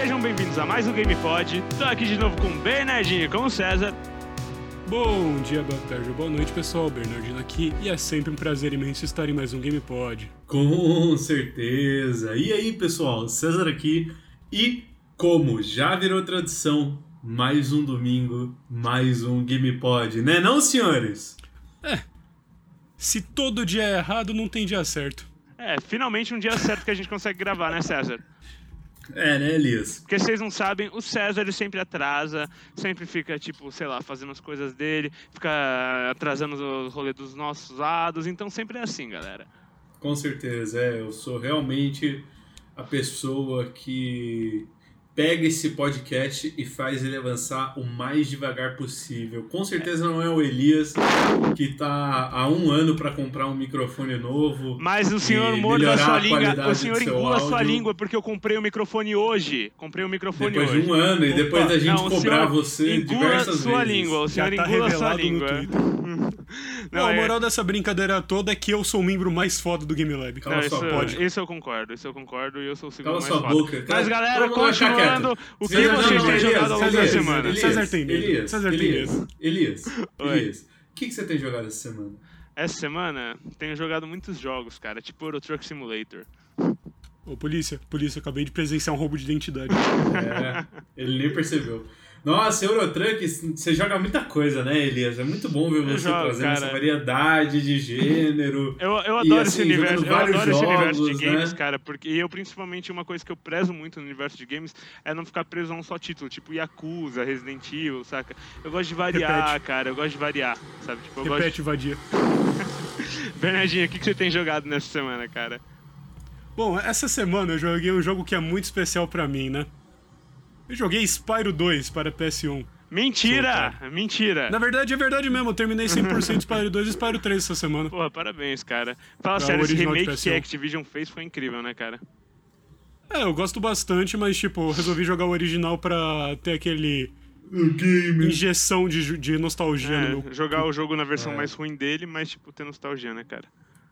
sejam bem-vindos a mais um GamePod. Tô aqui de novo com o Bernardinho e com o César. Bom dia, boa tarde, boa noite, pessoal. Bernardino aqui e é sempre um prazer imenso estar em mais um GamePod. Com certeza. E aí, pessoal, César aqui e como já virou tradição, mais um domingo, mais um GamePod, né não, senhores? Se todo dia é errado, não tem dia certo. É, finalmente um dia certo que a gente consegue gravar, né, César? É, né, Elias? Porque vocês não sabem, o César ele sempre atrasa, sempre fica, tipo, sei lá, fazendo as coisas dele, fica atrasando os rolês dos nossos lados, então sempre é assim, galera. Com certeza, é. Eu sou realmente a pessoa que pega esse podcast e faz ele avançar o mais devagar possível. Com certeza não é o Elias que tá há um ano para comprar um microfone novo. Mas o senhor morde a sua língua, o senhor engula a sua língua porque eu comprei o microfone hoje. Comprei o microfone Depois hoje. de um ano e depois da gente Não, cobrar você engula diversas sua vezes. língua, o senhor Já tá engula sua revelado no língua. Não, Não, a é- moral dessa brincadeira toda é que eu sou o membro mais foda do Game Lab. Cala Não, sua isso, boca. isso eu concordo, isso eu concordo e eu sou o segundo Cala mais sua foda. boca. Mas galera, Vamos quieto. o que César, vocês não, têm Elias, jogado ao longo da semana? Elias, César tem medo. Elias, César tem Elias, medo. Elias. Elias, o que, que você tem jogado essa semana? Essa semana tenho jogado muitos jogos, cara, tipo Euro Truck Simulator. Ô, polícia, polícia, acabei de presenciar um roubo de identidade. É, ele nem percebeu. Nossa, Eurotruck, você joga muita coisa, né, Elias? É muito bom ver você jogo, trazendo cara. essa variedade de gênero. Eu, eu E, adoro assim, esse universo, eu adoro esse universo de jogos, games, né? cara, porque eu principalmente uma coisa que eu prezo muito no universo de games é não ficar preso a um só título, tipo Yakuza, Resident Evil, saca? Eu gosto de variar, Repete. cara, eu gosto de variar, sabe? Tipo, eu Repete, vadia. gosto... Bernardinho, o que, que você tem jogado nessa semana, cara? Bom, essa semana eu joguei um jogo que é muito especial pra mim, né? Eu joguei Spyro 2 para PS1. Mentira! Mentira! Na verdade, é verdade mesmo. Eu terminei 100% Spyro 2 e Spyro 3 essa semana. Porra, parabéns, cara. Fala o sério, esse remake que a PS1. Activision fez foi incrível, né, cara? É, eu gosto bastante, mas, tipo, eu resolvi jogar o original pra ter aquele O game. injeção de, de nostalgia É, no meu... jogar o jogo na versão É. mais ruim dele, mas, tipo, ter nostalgia, né, cara?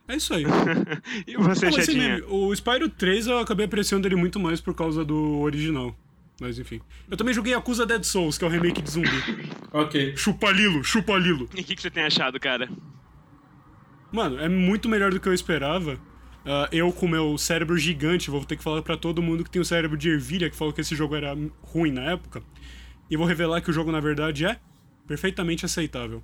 É isso aí. E você, Não, Chadinha? meme, o Spyro 3 eu acabei apreciando ele muito mais por causa do original. Mas enfim. Eu também joguei Acusa Dead Souls, que é o remake de zumbi. Ok. chupa Lilo, chupa Lilo. E o que, que você tem achado, cara? Mano, é muito melhor do que eu esperava. Ah, eu, com meu cérebro gigante, vou ter que falar pra todo mundo que tem o cérebro de ervilha, que falou que esse jogo era ruim na época. E vou revelar que o jogo, na verdade, é perfeitamente aceitável.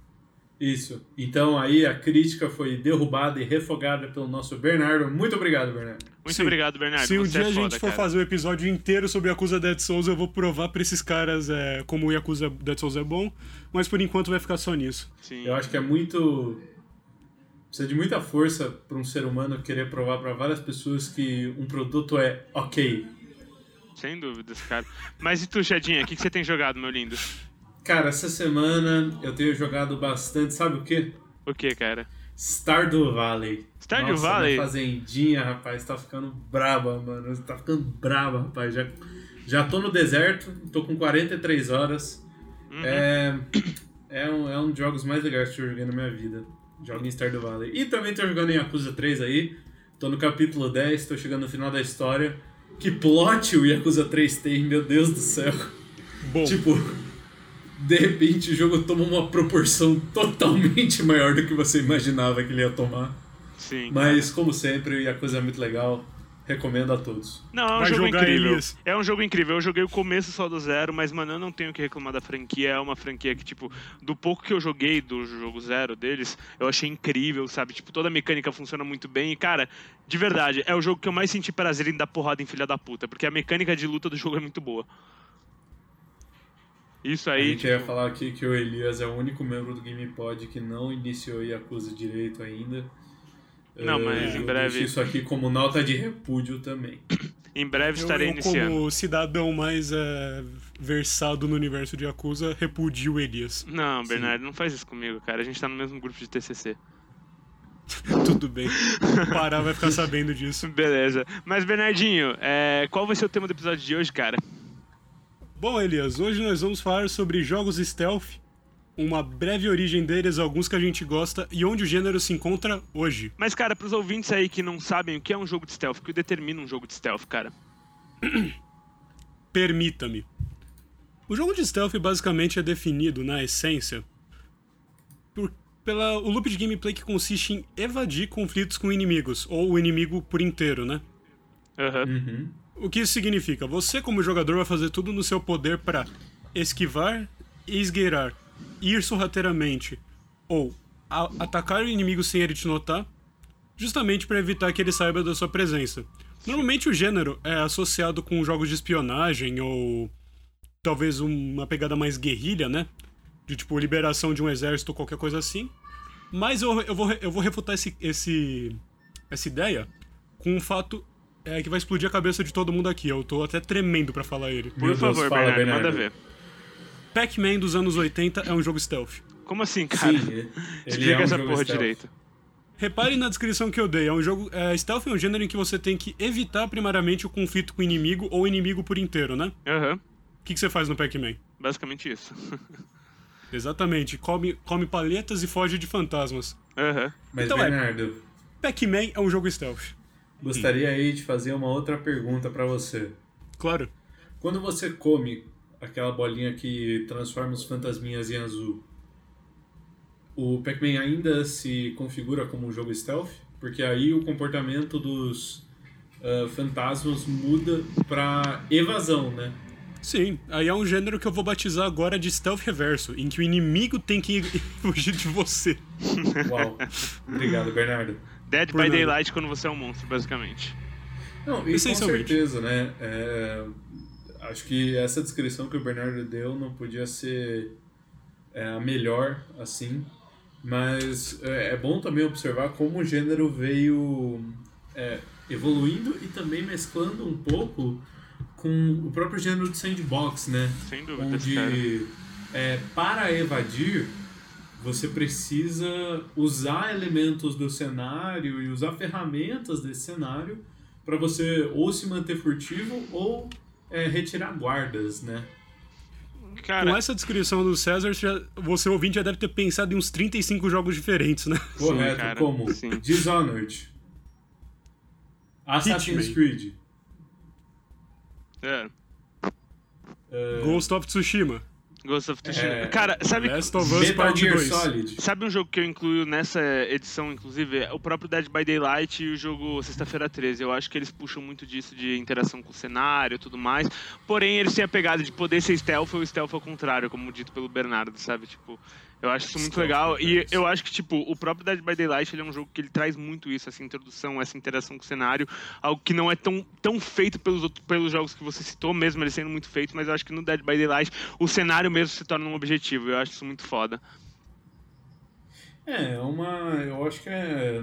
Isso. Então aí a crítica foi derrubada e refogada pelo nosso Bernardo. Muito obrigado, Bernardo. Muito Sim. obrigado, Bernardo. Se um você dia é a gente foda, for cara. fazer um episódio inteiro sobre Yakuza Dead Souls, eu vou provar pra esses caras é, como o Yakuza Dead Souls é bom, mas por enquanto vai ficar só nisso. Sim. Eu acho que é muito. Precisa de muita força para um ser humano querer provar para várias pessoas que um produto é ok. Sem dúvidas, cara. Mas e tu, Chadinha, o que, que você tem jogado, meu lindo? Cara, essa semana eu tenho jogado bastante, sabe o quê? O que, cara? Stardew Valley. Stardew Nossa, Valley? fazendinha, rapaz, tá ficando braba, mano. Tá ficando braba, rapaz. Já, já tô no deserto, tô com 43 horas. Uhum. É, é, um, é um dos jogos mais legais que eu joguei na minha vida. Jogo em Stardew Valley. E também tô jogando em Yakuza 3 aí. Tô no capítulo 10, tô chegando no final da história. Que plot o Yakuza 3 tem, meu Deus do céu. Bom, Tipo, de repente o jogo toma uma proporção totalmente maior do que você imaginava que ele ia tomar. Sim. Mas, como sempre, o Yakuza é muito legal. Recomendo a todos. Não, é um Vai jogo jogar, incrível. Elias. É um jogo incrível. Eu joguei o começo só do zero, mas, mano, eu não tenho o que reclamar da franquia. É uma franquia que, tipo, do pouco que eu joguei do jogo zero deles, eu achei incrível, sabe? Tipo, toda a mecânica funciona muito bem. E, cara, de verdade, é o jogo que eu mais senti prazer em dar porrada em filha da puta, porque a mecânica de luta do jogo é muito boa. Isso A aí. gente tipo, ia falar aqui que o Elias é o único membro do GamePod que não iniciou Yakuza direito ainda. Não, Eh, mas em eu breve- deixo isso aqui como nota de repúdio também. em breve eu, estarei eu, iniciando. como cidadão mais é, versado no universo de Yakuza, repudio o Elias. Não, Bernardo, não faz isso comigo, cara. A gente tá no mesmo grupo de TCC. Tudo bem. O Pará vai ficar sabendo disso. Beleza. Mas, Bernardinho, é, qual vai ser o tema do episódio de hoje, cara? Bom, Elias, hoje nós vamos falar sobre jogos stealth, uma breve origem deles, alguns que a gente gosta e onde o gênero se encontra hoje. Mas, cara, pros ouvintes aí que não sabem o que é um jogo de stealth, o que determina um jogo de stealth, cara? permita-me. O jogo de stealth basicamente é definido, na essência, por, pela, o loop de gameplay que consiste em evadir conflitos com inimigos, ou o inimigo por inteiro, né? Aham. Uhum. O que isso significa? Você, como jogador, vai fazer tudo no seu poder para esquivar, esgueirar, ir sorrateiramente ou atacar o inimigo sem ele te notar, justamente para evitar que ele saiba da sua presença. Normalmente o gênero é associado com jogos de espionagem ou talvez uma pegada mais guerrilha, né? De tipo liberação de um exército ou qualquer coisa assim. Mas eu, eu, vou, eu vou refutar esse, esse, essa ideia com um fato é, que vai explodir a cabeça de todo mundo aqui. Eu tô até tremendo pra falar ele. Por Meu Deus, favor, fala, Bernardo, Bernardo. manda ver. Pac-Man dos anos 80 é um jogo stealth. Como assim, cara? Sim, ele Explica é um essa porra stealth. direito. Repare na descrição que eu dei. É um jogo. É, stealth é um gênero em que você tem que evitar primariamente o conflito com o inimigo ou o inimigo por inteiro, né? Aham. O que, que você faz no Pac-Man? Basicamente isso. Exatamente. Come, come palhetas e foge de fantasmas. Aham. Mas, Então é. Bernardo, Pac-Man é um jogo stealth. Gostaria aí de fazer uma outra pergunta pra você. Claro. Quando você come aquela bolinha que transforma os fantasminhas em azul, o Pac-Man ainda se configura como um jogo stealth? Porque aí o comportamento dos ah, fantasmas muda pra evasão, né? Sim, aí é um gênero que eu vou batizar agora de stealth reverso, em que o inimigo tem que fugir de você. Uau. Obrigado, Bernardo. Dead Por by nada. Daylight quando você é um monstro, basicamente. Não, e com certeza, né? é, acho que essa descrição que o Bernardo deu não podia ser é, a melhor, assim. Mas é, é bom também observar como o gênero veio é, evoluindo e também mesclando um pouco com o próprio gênero de sandbox, né? Sem dúvida, onde é, para evadir você precisa usar elementos do cenário e usar ferramentas desse cenário para você ou se manter furtivo ou é, retirar guardas, né? Com Cara, essa descrição do César, já, você ouvinte já deve ter pensado em uns 35 jogos diferentes, né? Correto, cara, como sim. Dishonored, Assassin's Hitman. Creed, é. é, Ghost of Tsushima, Ghost of Tsushima. É. Cara, sabe, Last of Us Metal Gear 2. Solid. sabe um jogo que eu incluo nessa edição, inclusive? É O próprio Dead by Daylight e o jogo Sexta-feira 13. Eu acho que eles puxam muito disso de interação com o cenário e tudo mais. Porém, eles têm a pegada de poder ser stealth ou stealth ao contrário, como dito pelo Bernardo, sabe? Tipo, eu acho isso muito legal. E né? eu acho que, tipo, o próprio Dead by Daylight ele é um jogo que ele traz muito isso, essa introdução, essa interação com o cenário. Algo que não é tão, tão feito pelos, outros, pelos jogos que você citou, mesmo ele sendo muito feito, mas eu acho que no Dead by Daylight o cenário mesmo se torna um objetivo. Eu acho isso muito foda. É, é uma. Eu acho que é.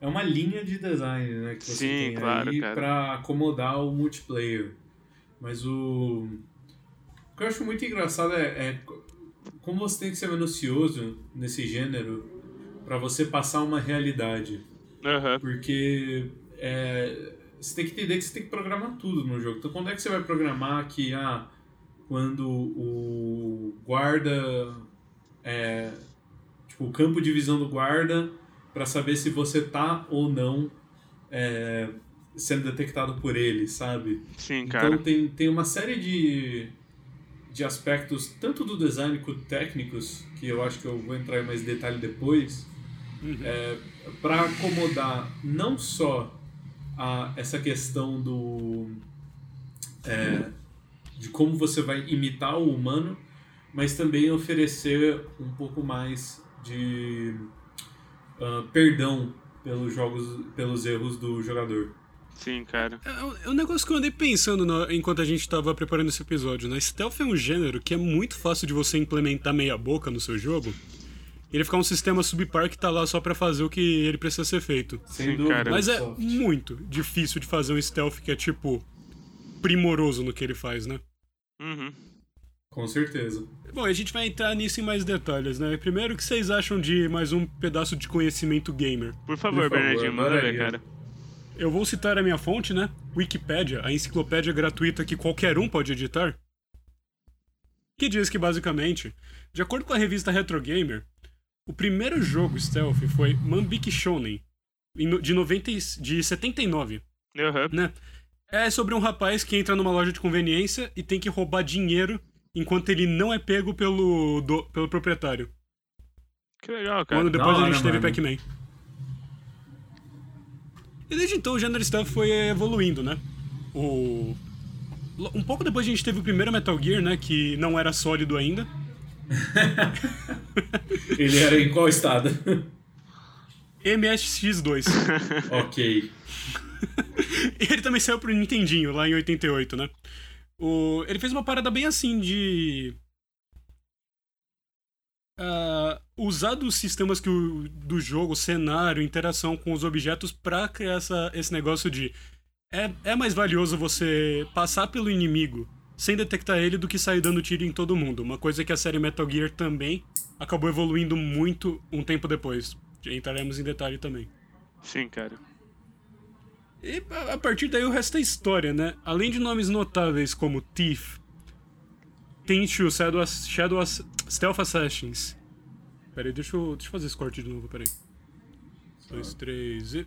É uma linha de design, né? Que você Sim, tem claro, aí cara. pra acomodar o multiplayer. Mas o. O que eu acho muito engraçado é, é como você tem que ser minucioso nesse gênero pra você passar uma realidade. Aham. Porque é, você tem que entender que você tem que programar tudo no jogo. Então, quando é que você vai programar que, ah, quando o guarda. É, tipo, o campo de visão do guarda para saber se você tá ou não é, sendo detectado por ele, sabe? Sim, cara. Então tem, tem uma série de, de aspectos, tanto do design quanto técnicos, que eu acho que eu vou entrar em mais detalhe depois, é, para acomodar não só a, essa questão do é, de como você vai imitar o humano, mas também oferecer um pouco mais de ah, perdão pelos jogos, pelos erros do jogador. Sim, cara. É um- é um negócio que eu andei pensando no- enquanto a gente tava preparando esse episódio, né? Stealth é um gênero que é muito fácil de você implementar meia boca no seu jogo. Ele ficar um sistema subpar que tá lá só pra fazer o que ele precisa ser feito. Sem Sim, dúvida. cara. Mas é muito difícil de fazer um stealth que é, tipo, primoroso no que ele faz, né? Uhum. Com certeza. Bom, a gente vai entrar nisso em mais detalhes, né? Primeiro, o que vocês acham de mais um pedaço de conhecimento gamer? Por favor, Por favor, Bernardinho, manda ver, cara. Eu vou citar a minha fonte, né? Wikipédia, a enciclopédia gratuita que qualquer um pode editar. Que diz que, basicamente, de acordo com a revista Retro Gamer, o primeiro jogo stealth foi Manbiki Shonen, de, 90, e- de 79, Aham. né? É sobre um rapaz que entra numa loja de conveniência e tem que roubar dinheiro enquanto ele não é pego pelo, do, pelo proprietário. Que legal, cara. ano depois a gente hora, teve. Pac-Man. E desde então o gênero stealth foi evoluindo, né? O... Um pouco depois a gente teve o primeiro Metal Gear, né? Que não era sólido ainda. Ele era em qual estado? MSX2. ok. Ele também saiu pro Nintendinho, lá em 88, né? O... Ele fez uma parada bem assim de. ah, usar dos sistemas que o... do jogo, cenário, interação com os objetos pra criar essa... esse negócio de. É... é mais valioso você passar pelo inimigo sem detectar ele do que sair dando tiro em todo mundo. Uma coisa que a série Metal Gear também acabou evoluindo muito um tempo depois. Entraremos em detalhe também. Sim, cara. E a partir daí o resto é história, né? Além de nomes notáveis como Thief, Tenchu, Shadow, Shadow Stealth Assassins. Pera aí, deixa eu, deixa eu fazer esse corte de novo, pera aí. Dois, três e...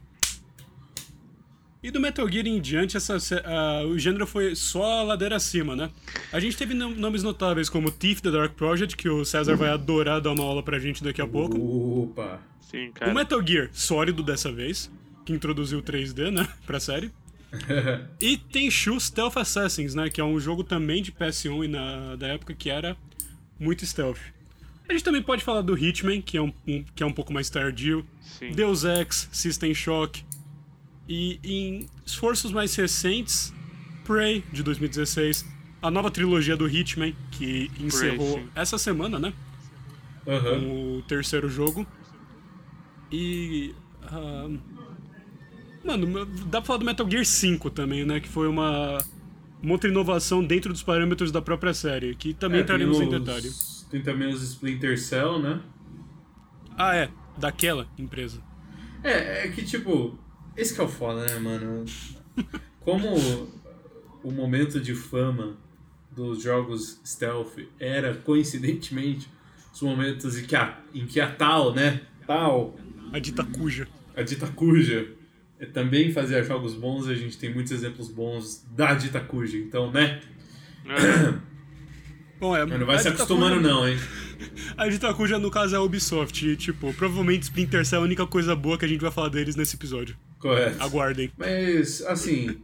E do Metal Gear em diante, essa, ah, o gênero foi só a ladeira acima, né? A gente teve nom- nomes notáveis como Thief The Dark Project, que o César vai adorar dar uma aula pra gente daqui a pouco. Opa. Sim, cara. O Metal Gear sólido dessa vez, que introduziu o 3D, né, pra série. E tem Shu Stealth Assassins, né, que é um jogo também de PS1 e na, da época que era muito stealth. A gente também pode falar do Hitman, que é um, um- que é um pouco mais tardio. Sim. Deus Ex, System Shock. E em esforços mais recentes, Prey, de 2016. A nova trilogia do Hitman, que encerrou sim. essa semana, né? Com o terceiro jogo. E. ah, mano, dá pra falar do Metal Gear 5 também, né? Que foi uma. Uma outra inovação dentro dos parâmetros da própria série, que também É, entraremos tem em os- detalhe. Tem também os Splinter Cell, né? Ah, é, daquela empresa. É, é que tipo, esse que é o foda, né, mano? Como o momento de fama dos jogos stealth era, coincidentemente, os momentos em que a, em que a tal, né? Tal, A dita cuja. a dita cuja, eh, também fazia jogos bons, a gente tem muitos exemplos bons da dita cuja, então, né? É, Bom, é, Mas não vai se dita acostumando não, hein? A dita cuja, no caso, é a Ubisoft. E, tipo, provavelmente Splinter Cell é a única coisa boa que a gente vai falar deles nesse episódio. Correto. Aguardem. Mas, assim,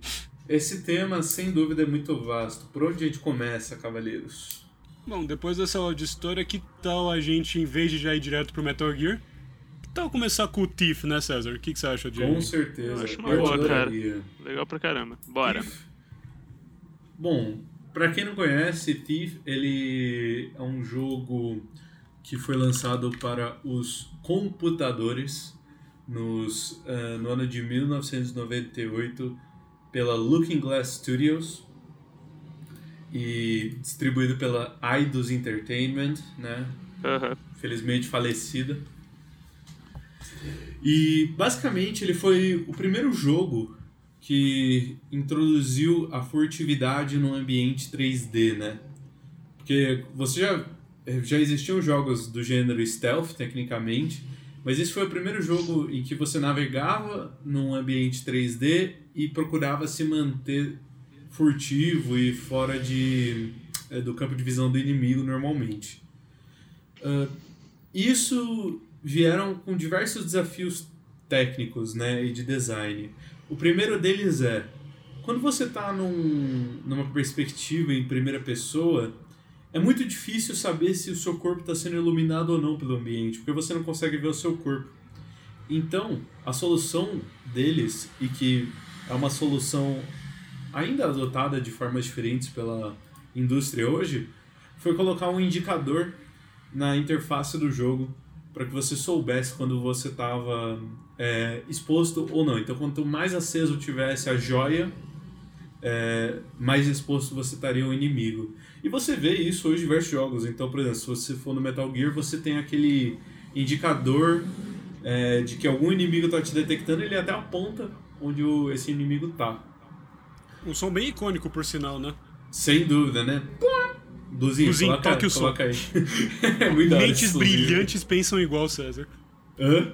esse tema, sem dúvida, é muito vasto. Por onde a gente começa, cavaleiros? Bom, depois dessa aula de história, que tal a gente, em vez de já ir direto pro Metal Gear, que tal começar com o Thief, né, César? O que, que você acha de. Com certeza. Eu acho uma boa, cara. legal pra caramba. Bora. Thief. Bom, pra quem não conhece, Thief, ele é um jogo que foi lançado para os computadores nos, eh, no ano de 1998 pela Looking Glass Studios e distribuído pela Eidos Entertainment, né? Aham. felizmente falecida. E basicamente ele foi o primeiro jogo que introduziu a furtividade no ambiente 3D, né? Porque você já já existiam jogos do gênero stealth tecnicamente, mas esse foi o primeiro jogo em que você navegava num ambiente 3D e procurava se manter furtivo e fora de eh, do campo de visão do inimigo normalmente. Ah, isso vieram com diversos desafios técnicos né, e de design. O primeiro deles é, quando você está num, numa perspectiva em primeira pessoa, é muito difícil saber se o seu corpo está sendo iluminado ou não pelo ambiente, porque você não consegue ver o seu corpo. Então, a solução deles, e que é uma solução ainda adotada de formas diferentes pela indústria hoje, foi colocar um indicador na interface do jogo para que você soubesse quando você estava exposto ou não. Então, quanto mais aceso tivesse a joia, é, mais exposto você estaria ao inimigo. E você vê isso hoje em diversos jogos. Então, por exemplo, se você for no Metal Gear, você tem aquele indicador é, de que algum inimigo está te detectando, ele até aponta onde o, esse inimigo tá. Um som bem icônico, por sinal, né? Sem dúvida, né? Duzinho, Duzinho, coloca, toque o som. é Mentes brilhantes pensam igual, César. Hã?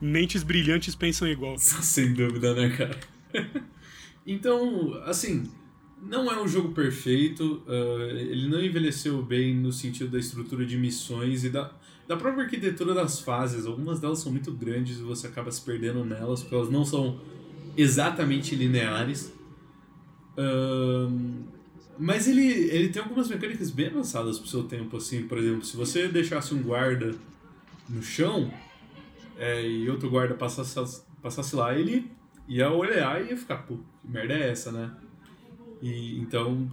Mentes brilhantes pensam igual. Sem dúvida, né, cara? Então, assim, não é um jogo perfeito, uh, ele não envelheceu bem no sentido da estrutura de missões e da, da própria arquitetura das fases. Algumas delas são muito grandes e você acaba se perdendo nelas, porque elas não são exatamente lineares. Uh, mas ele, ele tem algumas mecânicas bem avançadas pro seu tempo, assim. Por exemplo, se você deixasse um guarda no chão é, e outro guarda passasse, passasse lá, ele ia olhar e ia ficar, pô, que merda é essa, né? E então,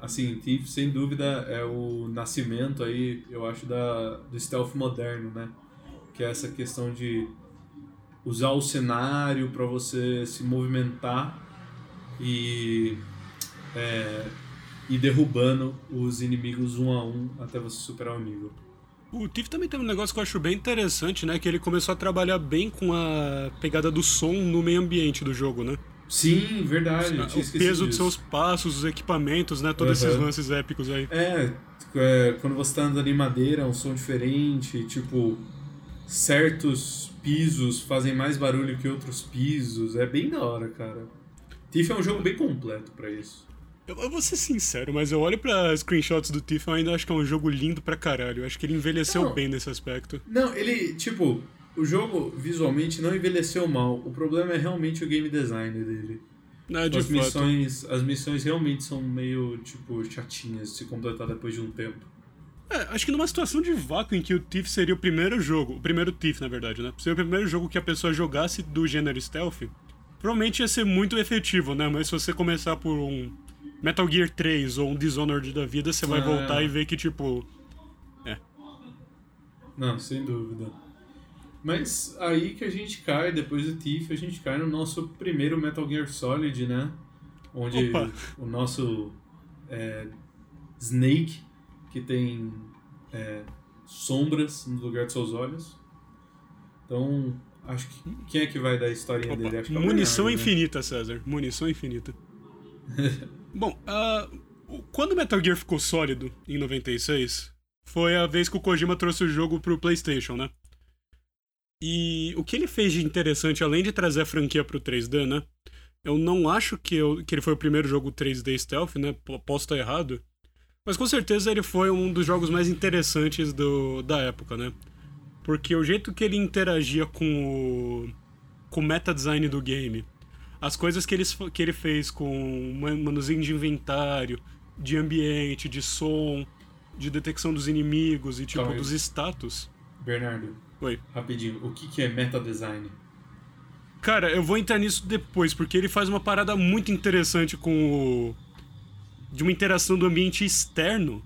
assim, Thief sem dúvida é o nascimento aí, eu acho, da, do stealth moderno, né? Que é essa questão de usar o cenário para você se movimentar e é, ir derrubando os inimigos um a um até você superar o nível. O Tiff também tem um negócio que eu acho bem interessante, né? Que ele começou a trabalhar bem com a pegada do som no meio ambiente do jogo, né? Sim, verdade. o peso disso. dos seus passos, os equipamentos, né? Todos uhum. esses lances épicos aí. É, é, quando você tá andando em madeira, é um som diferente, tipo, certos pisos fazem mais barulho que outros pisos. É bem da hora, cara. Tiff é um jogo bem completo para isso. Eu, eu, vou ser sincero, mas eu olho pra screenshots do Tiff e ainda acho que é um jogo lindo pra caralho. Eu acho que ele envelheceu não, bem nesse aspecto. Não, ele, tipo, o jogo visualmente não envelheceu mal. O problema é realmente o game design dele. Não, de as fato. missões, as missões realmente são meio, tipo, chatinhas de se completar depois de um tempo. É, acho que numa situação de vácuo em que o Thief seria o primeiro jogo, o primeiro Thief, na verdade, né? Seria o primeiro jogo que a pessoa jogasse do gênero stealth, provavelmente ia ser muito efetivo, né? Mas se você começar por um Metal Gear 3 ou um Dishonored da vida, você vai ah, voltar é. e ver que, tipo. É. Não, sem dúvida. Mas aí que a gente cai, depois do Thief, a gente cai no nosso primeiro Metal Gear Solid, né? Onde Opa. o nosso é, Snake, que tem é, sombras no lugar de seus olhos. Então, acho que. Quem é que vai dar a historinha Opa. dele? É Munição né? infinita, né? César. Munição infinita. Bom, uh, quando Metal Gear ficou sólido, em 96, foi a vez que o Kojima trouxe o jogo pro PlayStation, né? E o que ele fez de interessante, além de trazer a franquia pro 3D, né? Eu não acho que, eu, que ele foi o primeiro jogo 3D stealth, né? Posso estar errado. Mas com certeza ele foi um dos jogos mais interessantes do, da época, né? Porque o jeito que ele interagia com o, com o meta design do game, as coisas que ele, que ele fez com manuseio de inventário, de ambiente, de som, de detecção dos inimigos e tipo dos status. Bernardo. Oi. Rapidinho, o que, que é meta design? Cara, eu vou entrar nisso depois, porque ele faz uma parada muito interessante com o. de uma interação do ambiente externo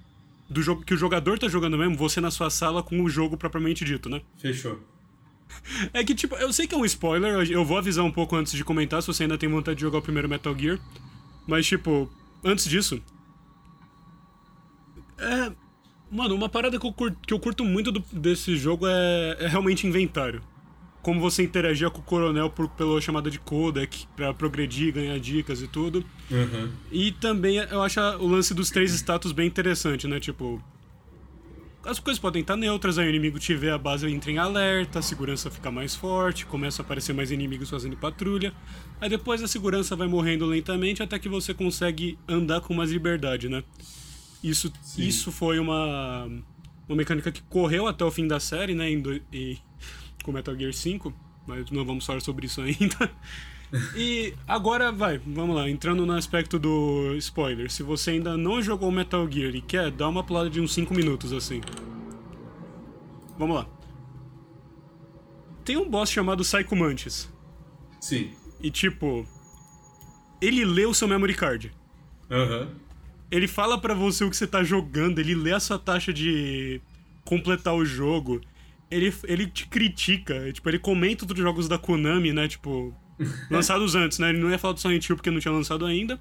do jogo que o jogador tá jogando mesmo, você na sua sala com o jogo propriamente dito, né? Fechou. É que, tipo, eu sei que é um spoiler, eu vou avisar um pouco antes de comentar se você ainda tem vontade de jogar o primeiro Metal Gear. Mas, tipo, antes disso. É. Mano, uma parada que eu curto, que eu curto muito do, desse jogo é, é realmente inventário. Como você interagia com o coronel por, pela chamada de codec pra progredir, ganhar dicas e tudo. Uhum. E também eu acho o lance dos três status bem interessante, né? Tipo, as coisas podem estar neutras, aí o inimigo tiver a base entra em alerta, a segurança fica mais forte, começa a aparecer mais inimigos fazendo patrulha. Aí depois a segurança vai morrendo lentamente até que você consegue andar com mais liberdade, né? Isso, isso foi uma, uma mecânica que correu até o fim da série, né? Em do, e, com Metal Gear 5, mas não vamos falar sobre isso ainda. E agora vai, vamos lá, entrando no aspecto do spoiler. Se você ainda não jogou Metal Gear e quer, dá uma pulada de uns 5 minutos assim. Vamos lá. Tem um boss chamado Psycho Mantis. Sim. E tipo, ele lê o seu memory card. Aham. Uhum. Ele fala para você o que você tá jogando, ele lê a sua taxa de completar o jogo. Ele, ele te critica, tipo, ele comenta outros jogos da Konami, né? Tipo, lançados antes, né? Ele não ia falar do Silent Hill porque não tinha lançado ainda.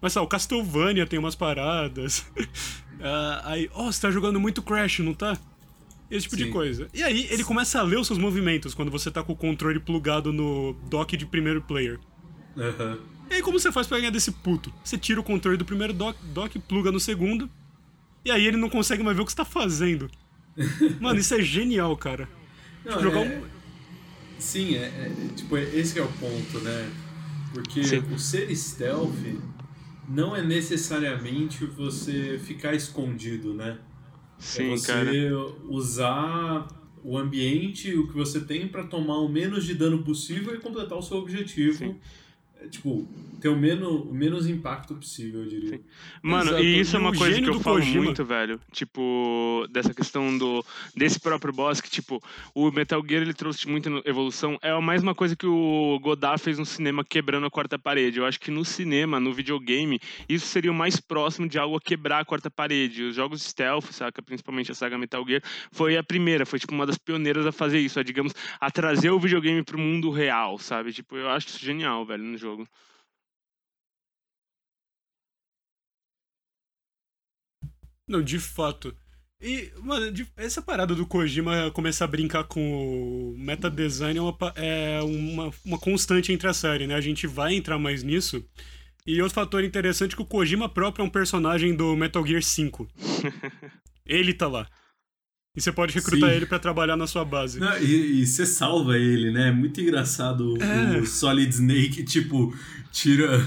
Mas, sabe, o Castlevania tem umas paradas. uh, aí, ó, oh, você tá jogando muito Crash, não tá? Esse tipo Sim. de coisa. E aí, ele começa a ler os seus movimentos quando você tá com o controle plugado no dock de primeiro player. Uhum. E aí, como você faz pra ganhar desse puto? Você tira o controle do primeiro dock, dock pluga no segundo, e aí ele não consegue mais ver o que você tá fazendo. Mano, isso é genial, cara. Não, jogar é... um Sim, é, é, tipo, esse é o ponto, né? Porque Sim. o ser stealth não é necessariamente você ficar escondido, né? Sim, é você cara. usar o ambiente, o que você tem pra tomar o menos de dano possível e completar o seu objetivo. Sim. É, tipo, ter o menos, o menos impacto possível, eu diria. Mano, Exato. e isso é uma coisa que eu falo Kojima- muito, velho. Tipo, dessa questão do desse próprio boss, que, tipo, o Metal Gear ele trouxe muita evolução. É a mesma coisa que o Godard fez no cinema quebrando a quarta parede. Eu acho que no cinema, no videogame, isso seria o mais próximo de algo a quebrar a quarta parede. Os jogos stealth, saca? Principalmente a saga Metal Gear, foi a primeira, foi tipo uma das pioneiras a fazer isso, a, digamos, a trazer o videogame pro mundo real, sabe? Tipo, eu acho isso genial, velho, no jogo. Não, de fato. E, mano, essa parada do Kojima começar a brincar com o meta design é, uma, é uma, uma constante entre a série, né? A gente vai entrar mais nisso. E outro fator interessante é que o Kojima próprio é um personagem do Metal Gear 5. ele tá lá. E você pode recrutar Sim. ele pra trabalhar na sua base. Não, e, e você salva ele, né? É muito engraçado o- É. o Solid Snake, tipo, tira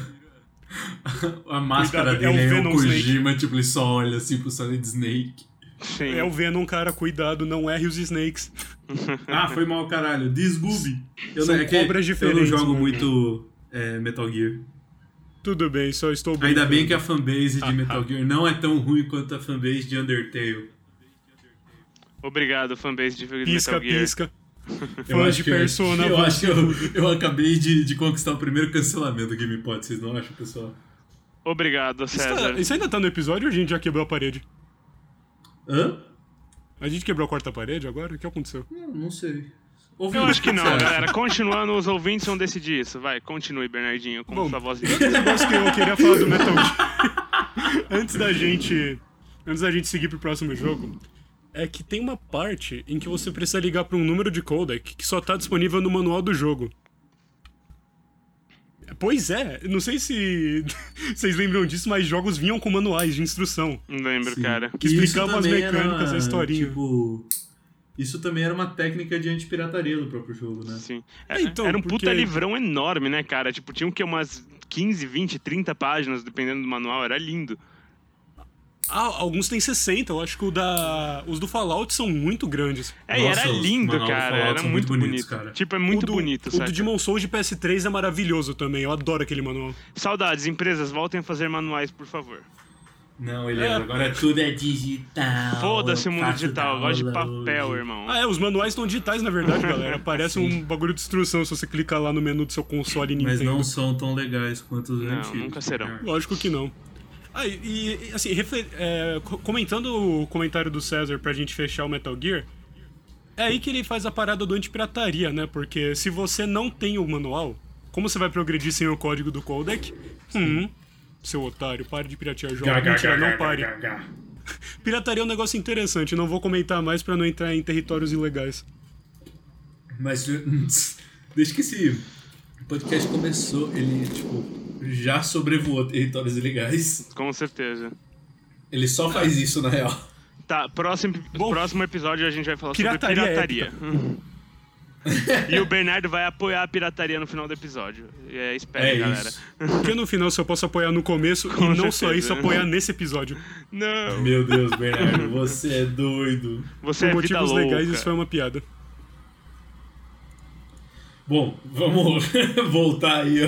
a máscara Cuidado, é dele, o aí o Kojima, tipo, ele só olha assim pro Solid Snake. Sim. É o Venom, cara, cuidado, não erre os Snakes. Ah, foi mal, caralho. Desgube. Eu São não, é que cobras Eu diferentes, não jogo muito é, Metal Gear. Tudo bem, só estou Ainda brincando. bem que a fanbase de Ah, Metal ah. Gear não é tão ruim quanto a fanbase de Undertale. Obrigado, fanbase de Pisca, Metal Gear. pisca. Eu Fãs acho de que- Persona. Eu acho que eu, eu acabei de, de conquistar o primeiro cancelamento do GamePod, vocês não acham, pessoal? Obrigado, Isso, César. tá- isso ainda tá no episódio ou a gente já quebrou a parede? Hã? A gente quebrou a quarta parede agora? O que aconteceu? Não, não sei. Eu acho que não, galera. Continuando, os ouvintes vão decidir isso. Vai, continue, Bernardinho, com Bom, sua voz Outro negócio que eu queria falar do Metal Gear. antes da gente. Antes da gente seguir pro próximo jogo. É que tem uma parte em que você precisa ligar pra um número de codec que só tá disponível no manual do jogo. Pois é, não sei se vocês lembram disso, mas jogos vinham com manuais de instrução. Lembro, Sim. cara. Que E isso explicava as mecânicas, era, a historinha. Tipo, isso também era uma técnica de antipirataria do próprio jogo, né? Sim. É, então, Era um porque- puta livrão enorme, né, cara? Tipo, tinha o que? Umas 15, 20, 30 páginas, dependendo do manual. Era lindo. Ah, alguns têm 60, eu acho que o da. Os do Fallout são muito grandes. É, e Nossa, era lindo, cara. Era muito bonito. bonitos, cara. Tipo, é muito o do, bonito, O sabe? do Demon Souls de PS3 é maravilhoso também, eu adoro aquele manual. Saudades, empresas, voltem a fazer manuais, por favor. Não, ele É. agora tudo é digital. Foda-se o mundo digital, eu gosto de papel, irmão. Ah, é, os manuais estão digitais, na verdade, galera. Parece um bagulho de instrução se você clicar lá no menu do seu console Nintendo. Mas não são tão legais quanto os Não, antigos. nunca serão. Lógico que não. Ah, e, e, assim, é, co- comentando o comentário do César pra gente fechar o Metal Gear, é aí que ele faz a parada do antipirataria, né? Porque se você não tem o manual, como você vai progredir sem o código do codec? Hum, seu otário, pare de piratear jogos. Mentira, gá, não gá, pare. gá, gá. Pirataria é um negócio interessante, não vou comentar mais pra não entrar em territórios ilegais. Mas desde que esse podcast começou, ele, tipo, já sobrevoou territórios ilegais. Com certeza. Ele só faz isso, na real. Tá, próximo, Bom, próximo episódio a gente vai falar pirataria sobre pirataria. e o Bernardo vai apoiar a pirataria no final do episódio. É, espere, É galera. isso. Porque no final se eu posso apoiar no começo Com e não só certeza. isso, apoiar nesse episódio. Não, Meu Deus, Bernardo, você é doido. você Por é vida motivos louca. legais, isso foi uma piada. Bom, vamos voltar aí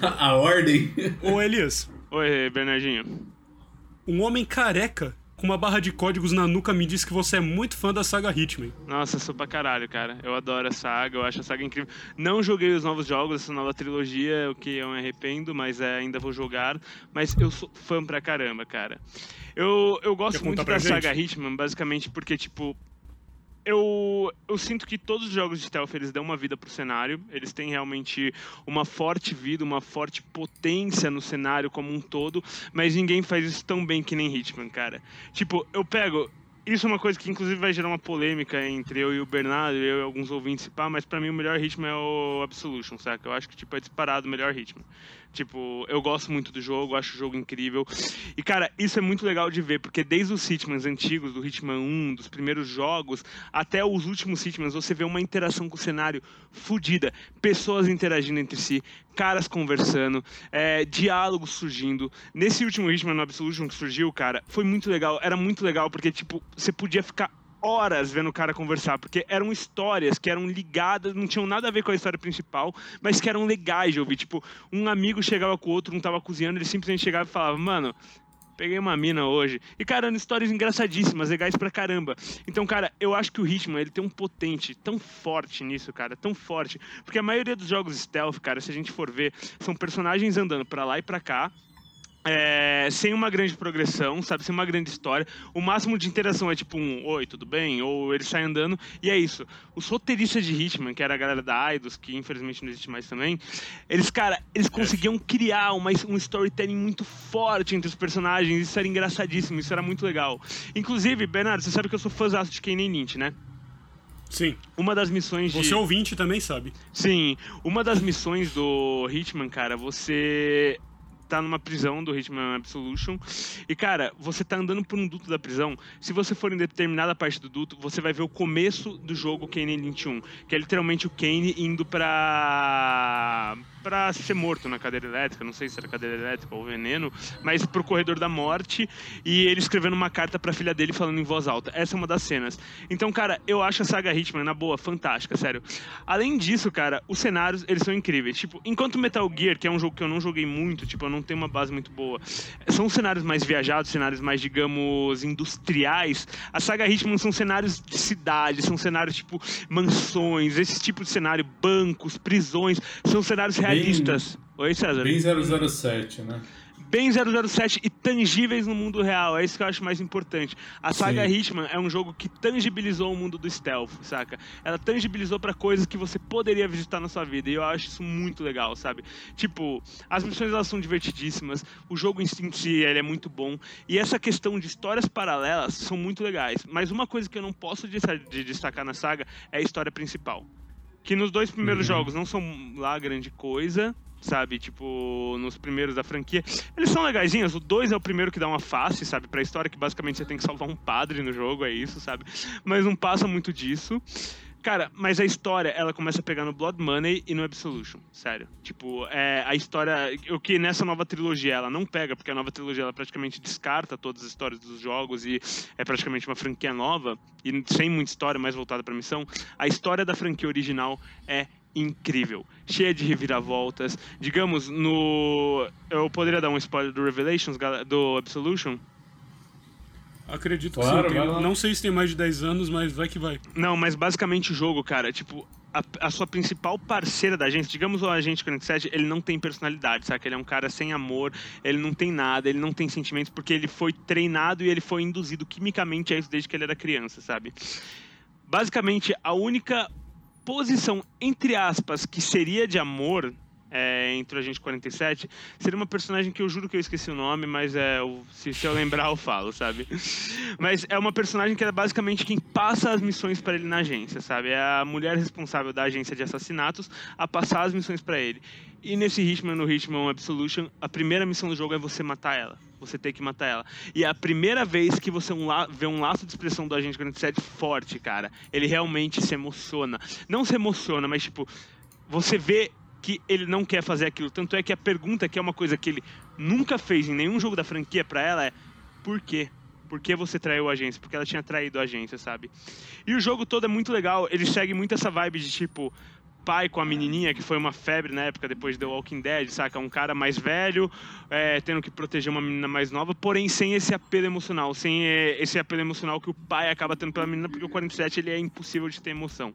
a, a ordem. Ô Elias, Oi, Bernardinho. um homem careca com uma barra de códigos na nuca me disse que você é muito fã da saga Hitman. Nossa, sou pra caralho, cara. Eu adoro a saga, eu acho a saga incrível. Não joguei os novos jogos, essa nova trilogia, o que eu me arrependo, mas é, ainda vou jogar. Mas eu sou fã pra caramba, cara. Eu, eu gosto muito da gente? saga Hitman, basicamente porque, tipo, eu, eu sinto que todos os jogos de stealth eles dão uma vida pro cenário, eles têm realmente uma forte vida, uma forte potência no cenário como um todo, mas ninguém faz isso tão bem que nem Hitman, cara. Tipo, eu pego. Isso é uma coisa que inclusive vai gerar uma polêmica entre eu e o Bernardo, eu e alguns ouvintes, pá, mas pra mim o melhor Hitman é o Absolution, saca? Eu acho que tipo, é disparado o melhor Hitman. Tipo, eu gosto muito do jogo, acho o jogo incrível. E, cara, isso é muito legal de ver, porque desde os Hitmans antigos, do Hitman 1, dos primeiros jogos, até os últimos Hitmans, você vê uma interação com o cenário fodida. Pessoas interagindo entre si, caras conversando, é, diálogos surgindo. Nesse último Hitman no Absolution que surgiu, cara, foi muito legal. Era muito legal, porque, tipo, você podia ficar horas vendo o cara conversar, porque eram histórias que eram ligadas, não tinham nada a ver com a história principal, mas que eram legais de ouvir. Tipo, um amigo chegava com o outro, um tava cozinhando, ele simplesmente chegava e falava, mano, peguei uma mina hoje. E, cara, histórias engraçadíssimas, legais pra caramba. Então, cara, eu acho que o Hitman, ele tem um potente tão forte nisso, cara, tão forte. Porque a maioria dos jogos stealth, cara, se a gente for ver, são personagens andando pra lá e pra cá, é, sem uma grande progressão, sabe? Sem uma grande história. O máximo de interação é tipo um Oi, tudo bem? Ou ele sai andando, e é isso. Os roteiristas de Hitman, que era a galera da Eidos, que infelizmente não existe mais também, eles, cara, eles conseguiam criar uma, um storytelling muito forte entre os personagens. Isso era engraçadíssimo, isso era muito legal. Inclusive, Bernardo, você sabe que eu sou fãzão de Kane Lynch, né? Sim. Uma das missões de. Você ouvinte também sabe. Sim. Uma das missões do Hitman, cara, você tá numa prisão do Hitman Absolution. E, cara, você tá andando por um duto da prisão. Se você for em determinada parte do duto, você vai ver o começo do jogo Kane Lynch 1. Que é literalmente o Kane indo pra para ser morto na cadeira elétrica, não sei se era cadeira elétrica ou veneno, mas pro corredor da morte e ele escrevendo uma carta pra filha dele falando em voz alta. Essa é uma das cenas. Então, cara, eu acho a saga Hitman, na boa, fantástica, sério. Além disso, cara, os cenários, eles são incríveis. Tipo, enquanto Metal Gear, que é um jogo que eu não joguei muito, tipo, eu não tenho uma base muito boa, são cenários mais viajados, cenários mais, digamos, industriais, a saga Hitman são cenários de cidade, são cenários tipo mansões, esse tipo de cenário, bancos, prisões, são cenários reais realistas. Oi, César. Bem 007, né? Bem 007 e tangíveis no mundo real. É isso que eu acho mais importante. A saga Sim. Hitman é um jogo que tangibilizou o mundo do stealth, saca? Ela tangibilizou para coisas que você poderia visitar na sua vida. E eu acho isso muito legal, sabe? Tipo, as missões elas são divertidíssimas. O jogo em si ele é muito bom. E essa questão de histórias paralelas são muito legais. Mas uma coisa que eu não posso de destacar na saga é a história principal que nos dois primeiros uhum. jogos não são lá grande coisa, sabe? Tipo, nos primeiros da franquia. Eles são legaisinhos. O 2 é o primeiro que dá uma face, sabe? Pra história que basicamente você tem que salvar um padre no jogo, é isso, sabe? Mas não passa muito disso. Cara, mas a história, ela começa a pegar no Blood Money e no Absolution, sério. Tipo, é, a história, o que nessa nova trilogia ela não pega, porque a nova trilogia ela praticamente descarta todas as histórias dos jogos e é praticamente uma franquia nova e sem muita história, mais voltada para missão. A história da franquia original é incrível, cheia de reviravoltas. Digamos, no. Eu poderia dar um spoiler do Revelations, do Absolution? Acredito claro, que sim. Tem, não sei se tem mais de 10 anos, mas vai que vai. Não, mas basicamente o jogo, cara, tipo, a, a, sua principal parceira da agência, digamos o agente 47, ele não tem personalidade, sabe? Ele é um cara sem amor, ele não tem nada, ele não tem sentimentos, porque ele foi treinado e ele foi induzido quimicamente a isso desde que ele era criança, sabe? Basicamente, a única posição, entre aspas, que seria de amor é, entre o Agente 47, seria uma personagem que eu juro que eu esqueci o nome, mas é, se, se eu lembrar eu falo, sabe? Mas é uma personagem que é basicamente quem passa as missões para ele na agência, sabe? É a mulher responsável da agência de assassinatos a passar as missões para ele. E nesse Hitman, no Hitman Absolution, a primeira missão do jogo é você matar ela. Você tem que matar ela. E é a primeira vez que você vê um laço de expressão do Agente 47 forte, cara. Ele realmente se emociona. Não se emociona, mas tipo, você vê que ele não quer fazer aquilo. Tanto é que a pergunta, que é uma coisa que ele nunca fez em nenhum jogo da franquia para ela, é: por quê? Por que você traiu a agência? Porque ela tinha traído a agência, sabe? E o jogo todo é muito legal. Ele segue muito essa vibe de tipo pai com a menininha, que foi uma febre na época depois de The Walking Dead, saca? Um cara mais velho, é, tendo que proteger uma menina mais nova, porém sem esse apelo emocional, sem é, esse apelo emocional que o pai acaba tendo pela menina, porque o 47 ele é impossível de ter emoção.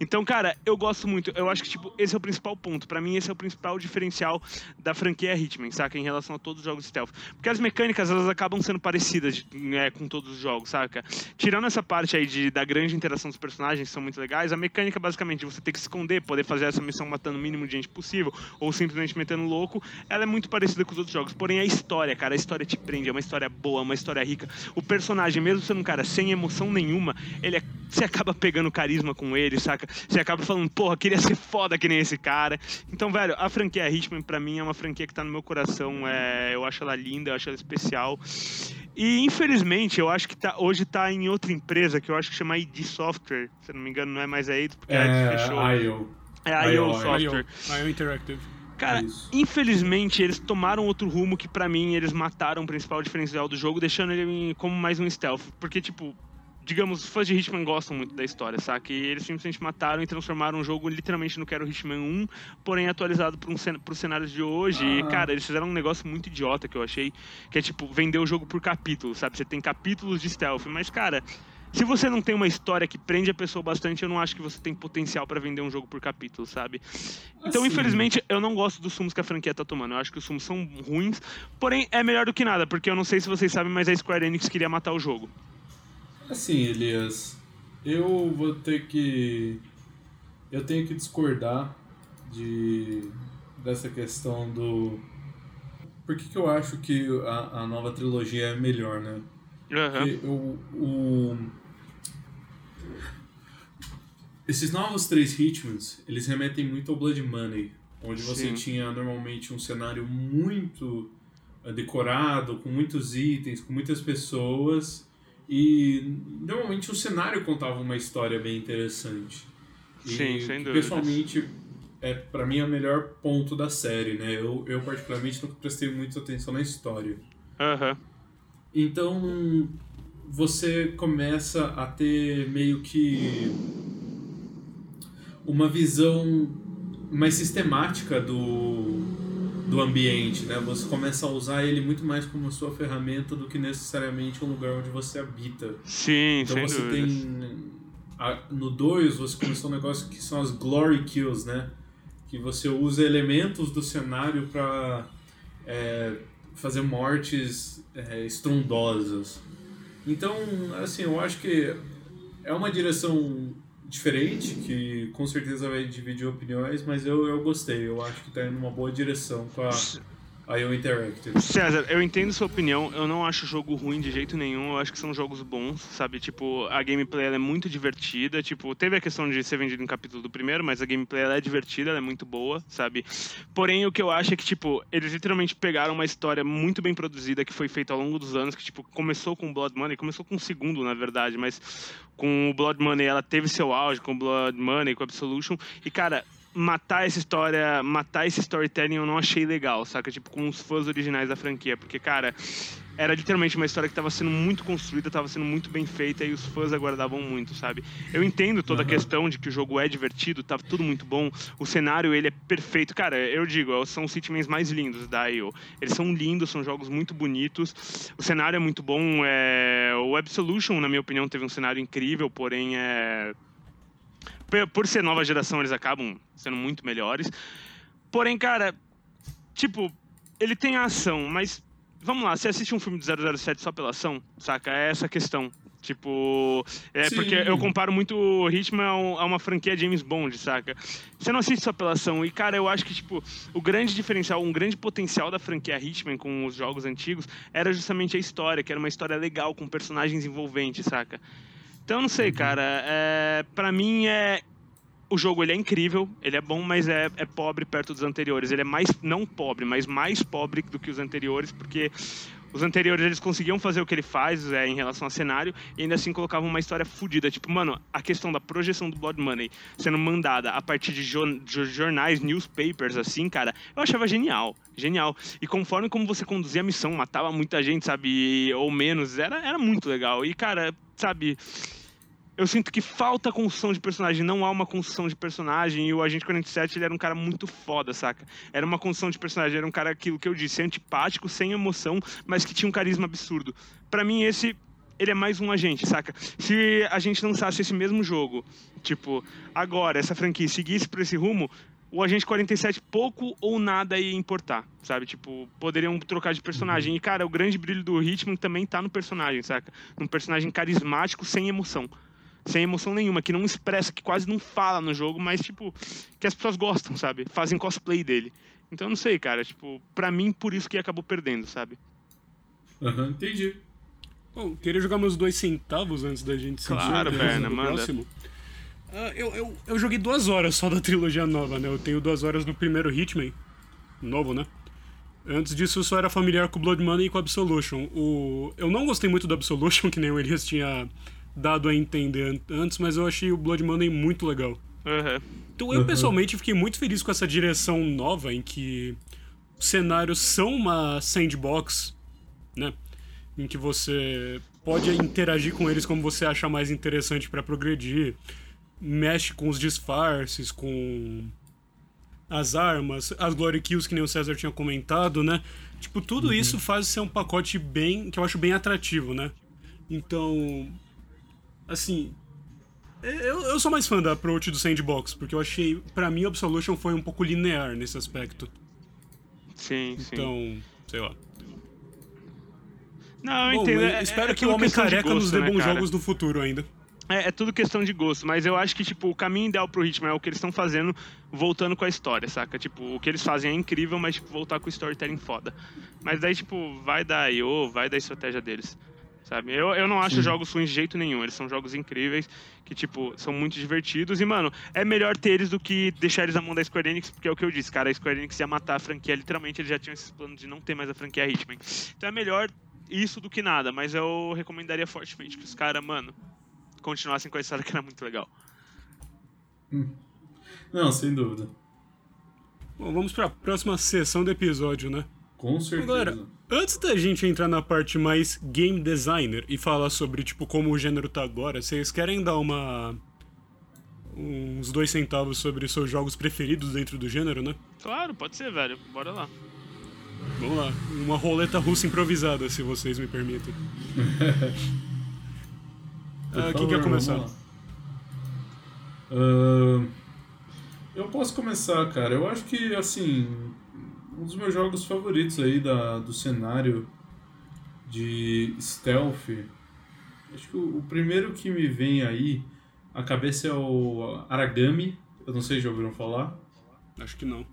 Então, cara, eu gosto muito. Eu acho que, tipo, esse é o principal ponto. Para mim, esse é o principal diferencial da franquia Hitman, saca? Em relação a todos os jogos stealth. Porque as mecânicas, elas acabam sendo parecidas né, com todos os jogos, saca? Tirando essa parte aí de, da grande interação dos personagens, que são muito legais, a mecânica, basicamente, de você ter que se esconder, poder fazer essa missão matando o mínimo de gente possível, ou simplesmente metendo louco, ela é muito parecida com os outros jogos. Porém, a história, cara, a história te prende, é uma história boa, uma história rica. O personagem, mesmo sendo um cara sem emoção nenhuma, ele é, você acaba pegando carisma com ele, saca? Você acaba falando, porra, queria ser foda que nem esse cara. Então, velho, a franquia Hitman, pra mim, é uma franquia que tá no meu coração. É, eu acho ela linda, eu acho ela especial. E, infelizmente, eu acho que tá, hoje tá em outra empresa, que eu acho que chama ID Software. Se não me engano, não é mais a ID, porque a ID fechou. É, IO. É a IO IO, Software. IO Interactive. Cara, Isso. infelizmente eles tomaram outro rumo que pra mim eles mataram o principal diferencial do jogo, deixando ele como mais um stealth. Porque, tipo, digamos, os fãs de Hitman gostam muito da história, saca? E eles simplesmente mataram e transformaram o jogo literalmente no que era o Hitman 1, porém atualizado para um cen pros cenários de hoje. E, Ah. cara, eles fizeram um negócio muito idiota que eu achei, que é tipo, vender o jogo por capítulo, sabe? Você tem capítulos de stealth, mas, cara. Se você não tem uma história que prende a pessoa bastante, eu não acho que você tem potencial pra vender um jogo por capítulo, sabe? Então, Assim. infelizmente, eu não gosto dos sumos que a franquia tá tomando. Eu acho que os sumos são ruins, porém é melhor do que nada, porque eu não sei se vocês sabem, mas a Square Enix queria matar o jogo. Assim, Elias, eu vou ter que. Eu tenho que discordar de dessa questão do. Por que, que eu acho que a, a nova trilogia é melhor, né? Aham. Porque o, Esses novos três Hitmans, eles remetem muito ao Blood Money, onde você Sim. tinha normalmente um cenário muito eh, decorado, com muitos itens, com muitas pessoas, e normalmente o cenário contava uma história bem interessante. E, Sim, sem que, dúvidas. Pessoalmente, é para mim é o melhor ponto da série, né? Eu, eu particularmente nunca prestei muita atenção na história. Aham. Então você começa a ter meio que uma visão mais sistemática do, do ambiente, né? Você começa a usar ele muito mais como sua ferramenta do que necessariamente um lugar onde você habita. Sim, Então sem você dúvidas. tem a- no 2 você começou um negócio que são as glory kills, né? Que você usa elementos do cenário para fazer mortes é, estrondosas. Então, assim, eu acho que é uma direção diferente, que com certeza vai dividir opiniões, mas eu, eu gostei. Eu acho que tá indo numa boa direção com a IO Interactive. César, eu entendo sua opinião, eu não acho o jogo ruim de jeito nenhum, eu acho que são jogos bons, sabe? Tipo, a gameplay é muito divertida, tipo, teve a questão de ser vendido em capítulo do primeiro, mas a gameplay é divertida, ela é muito boa, sabe? Porém, o que eu acho é que, tipo, eles literalmente pegaram uma história muito bem produzida que foi feita ao longo dos anos, que, tipo, começou com Blood Money, começou com o segundo, na verdade, mas com o Blood Money ela teve seu auge, com o Blood Money, com Absolution, e, cara, matar essa história, matar esse storytelling eu não achei legal, saca? Tipo, com os fãs originais da franquia, porque, cara, era literalmente uma história que estava sendo muito construída, estava sendo muito bem feita e os fãs aguardavam muito, sabe? Eu entendo toda a Aham. questão de que o jogo é divertido, tá tudo muito bom, o cenário ele é perfeito. Cara, eu digo, são os Hitmans mais lindos da IO. Eles são lindos, são jogos muito bonitos, o cenário é muito bom. É... O Absolution, na minha opinião, teve um cenário incrível, porém é por- ser nova geração, eles acabam sendo muito melhores. Porém, cara, tipo, ele tem a ação, mas vamos lá, você assiste um filme de 007 só pela ação, saca? É essa a questão. Tipo, é Sim. porque eu comparo muito o Hitman a a uma franquia James Bond, saca? Você não assiste só pela ação. E, cara, eu acho que, tipo, o grande diferencial, um grande potencial da franquia Hitman com os jogos antigos era justamente a história, que era uma história legal, com personagens envolventes, saca? Então, não sei, cara. É, para mim, é. O jogo ele é incrível, ele é bom, mas é, é pobre perto dos anteriores. Ele é mais, não pobre, mas mais pobre do que os anteriores, porque os anteriores eles conseguiam fazer o que ele faz é, em relação ao cenário e ainda assim colocavam uma história fodida. Tipo, mano, a questão da projeção do Blood Money sendo mandada a partir de, jo- de jornais, newspapers, assim, cara, eu achava genial. Genial. E conforme como você conduzia a missão, matava muita gente, sabe? Ou menos, era, era muito legal. E, cara, sabe eu sinto que falta construção de personagem, não há uma construção de personagem, e o Agente 47 ele era um cara muito foda, saca? Era uma construção de personagem, era um cara aquilo que eu disse, antipático, sem emoção, mas que tinha um carisma absurdo. Pra mim esse ele é mais um agente, saca? Se a gente lançasse esse mesmo jogo, tipo, agora essa franquia seguisse por esse rumo, o Agente 47 pouco ou nada ia importar, sabe? Tipo, poderiam trocar de personagem. E, cara, o grande brilho do Hitman também tá no personagem, saca? Num personagem carismático, sem emoção sem emoção nenhuma, que não expressa, que quase não fala no jogo, mas, tipo, que as pessoas gostam, sabe? Fazem cosplay dele. Então, eu não sei, cara, tipo, pra mim, por isso que acabou perdendo, sabe? Aham, entendi. Bom, queria jogar meus dois centavos antes da gente seguir Claro, né, Berna, no manda. próximo. Uh, eu, eu, eu joguei duas horas só da trilogia nova, né? Eu tenho duas horas no primeiro Hitman, novo, né? Antes disso, eu só era familiar com Blood Money e com Absolution. O... Eu não gostei muito do Absolution, que nem o Elias tinha dado a entender antes, mas eu achei o Blood Money muito legal. Uhum. Então eu, pessoalmente, fiquei muito feliz com essa direção nova, em que os cenários são uma sandbox, né? Em que você pode interagir com eles como você achar mais interessante para progredir. Mexe com os disfarces, com as armas, as glory kills que nem o César tinha comentado, né? Tipo, tudo uhum. isso faz ser um pacote bem, que eu acho bem atrativo, né? Então, assim, eu, eu sou mais fã da approach do sandbox, porque eu achei, para mim, Absolution foi um pouco linear nesse aspecto. Sim, sim. Então, sei lá. Não, eu Bom, entendo. É, espero é que o Homem Careca gosto, nos dê né, bons cara? jogos no futuro ainda. É, é, tudo questão de gosto, mas eu acho que, tipo, o caminho ideal pro Hitman é o que eles estão fazendo, voltando com a história, saca? Tipo, o que eles fazem é incrível, mas, tipo, voltar com o storytelling foda. Mas daí, tipo, vai da IO, vai da estratégia deles sabe? Eu, eu não acho Sim. jogos ruins de jeito nenhum. Eles são jogos incríveis, que, tipo, são muito divertidos. E, mano, é melhor ter eles do que deixar eles na mão da Square Enix, porque é o que eu disse, cara. A Square Enix ia matar a franquia. Literalmente, eles já tinham esses planos de não ter mais a franquia Hitman. Então é melhor isso do que nada, mas eu recomendaria fortemente que os caras, mano, continuassem com a história que era muito legal. Hum. Não, sem dúvida. Bom, vamos para a próxima sessão do episódio, né? Com certeza. Galera, Antes da gente entrar na parte mais game designer e falar sobre, tipo, como o gênero tá agora, vocês querem dar uma. uns dois centavos sobre seus jogos preferidos dentro do gênero, né? Claro, pode ser, velho. Bora lá. Vamos lá. Uma roleta russa improvisada, se vocês me permitem. ah, quem quer começar? Uh, eu posso começar, cara. Eu acho que, assim, um dos meus jogos favoritos aí da, do cenário de stealth. Acho que o, o primeiro que me vem aí a cabeça é o Aragami. Eu não sei se já ouviram falar. Acho que não.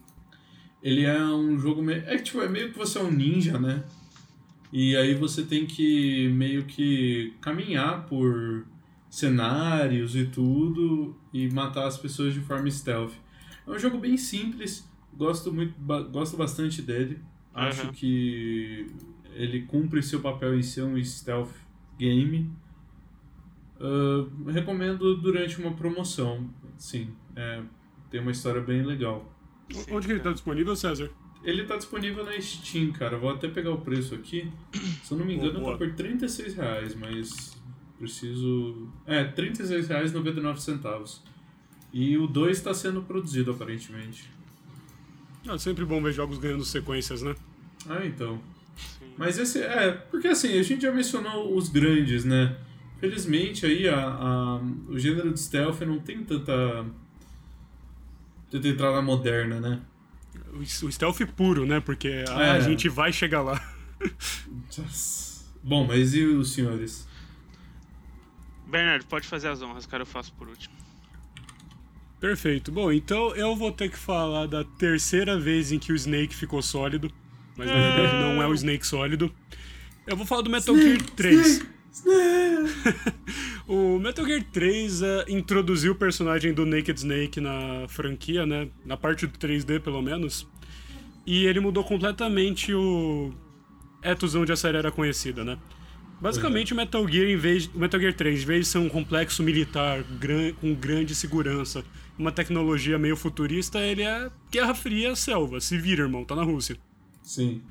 Ele é um jogo meio. É, tipo, é meio que você é um ninja, né? E aí você tem que meio que caminhar por cenários e tudo e matar as pessoas de forma stealth. É um jogo bem simples gosto muito, gosto bastante dele. Acho uhum. que ele cumpre seu papel em ser um stealth game. Uh, recomendo durante uma promoção, sim. É, tem uma história bem legal. Sim, Onde que ele está disponível, César? Ele está disponível na Steam, cara. Vou até pegar o preço aqui. Se eu não me engano, oh, tá por 36 reais, mas preciso... É, 36 reais 99 centavos. E o 2 está sendo produzido, aparentemente. É sempre bom ver jogos ganhando sequências, né? Ah, então. Sim. Mas esse é. Porque assim, a gente já mencionou os grandes, né? Felizmente aí a, a, o gênero de stealth não tem tanta. tanta entrada moderna, né? O, o stealth puro, né? Porque a, é. a gente vai chegar lá. Bom, mas e os senhores? Bernardo, pode fazer as honras, cara, eu faço por último. Perfeito. Bom, então eu vou ter que falar da terceira vez em que o Snake ficou sólido. Mas na verdade não é o Snake sólido. Eu vou falar do Metal Snake, Gear 3. Snake, Snake. o Metal Gear 3 uh, eh, introduziu o personagem do Naked Snake na franquia, né? Na parte do 3D, pelo menos. E ele mudou completamente o ethos onde a série era conhecida, né? Basicamente, o Metal Gear, em vez, o Metal Gear 3, em vez de ser um complexo militar gran, com grande segurança, uma tecnologia meio futurista, ele é Guerra Fria, selva. Se vira, irmão, tá na Rússia. Sim.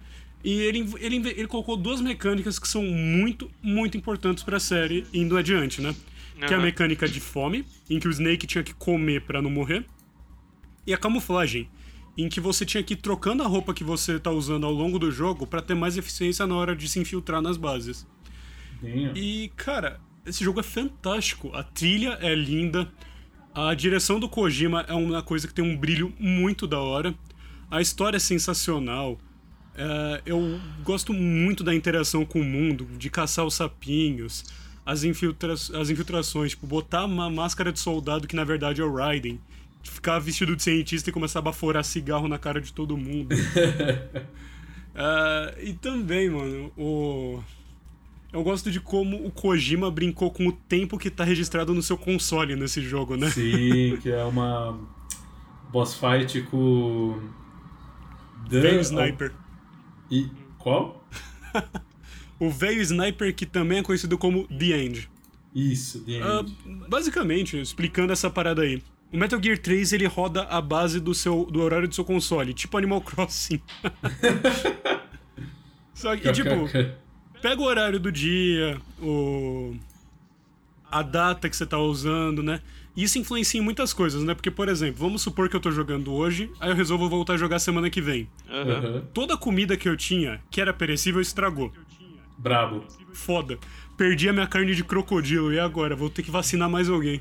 E ele, ele, ele colocou duas mecânicas que são muito, muito importantes para a série indo adiante, né? Uhum. Que é a mecânica de fome, em que o Snake tinha que comer para não morrer, e a camuflagem, em que você tinha que ir trocando a roupa que você tá usando ao longo do jogo para ter mais eficiência na hora de se infiltrar nas bases. Damn. E, cara, esse jogo é fantástico. A trilha é linda, a direção do Kojima é uma coisa que tem um brilho muito da hora. A história é sensacional. É, eu gosto muito da interação com o mundo, de caçar os sapinhos, as, infiltra as infiltrações, tipo, botar uma máscara de soldado que na verdade é o Raiden, ficar vestido de cientista e começar a baforar cigarro na cara de todo mundo. é, e também, mano, o Eu gosto de como o Kojima brincou com o tempo que tá registrado no seu console nesse jogo, né? Sim, que é uma boss fight com. The... Velho Sniper. E. Qual? o velho Sniper que também é conhecido como The End. Isso, The End. Uh, basicamente, explicando essa parada aí. O Metal Gear 3 ele roda a base do, seu, do horário do seu console, tipo Animal Crossing. Só que, tipo, pega o horário do dia, o a data que você tá usando, né? E isso influencia em muitas coisas, né? Porque, por exemplo, vamos supor que eu tô jogando hoje, aí eu resolvo voltar a jogar semana que vem. Uhum. Toda a comida que eu tinha, que era perecível, estragou. Brabo. Foda. Perdi a minha carne de crocodilo, e agora? Vou ter que vacinar mais alguém.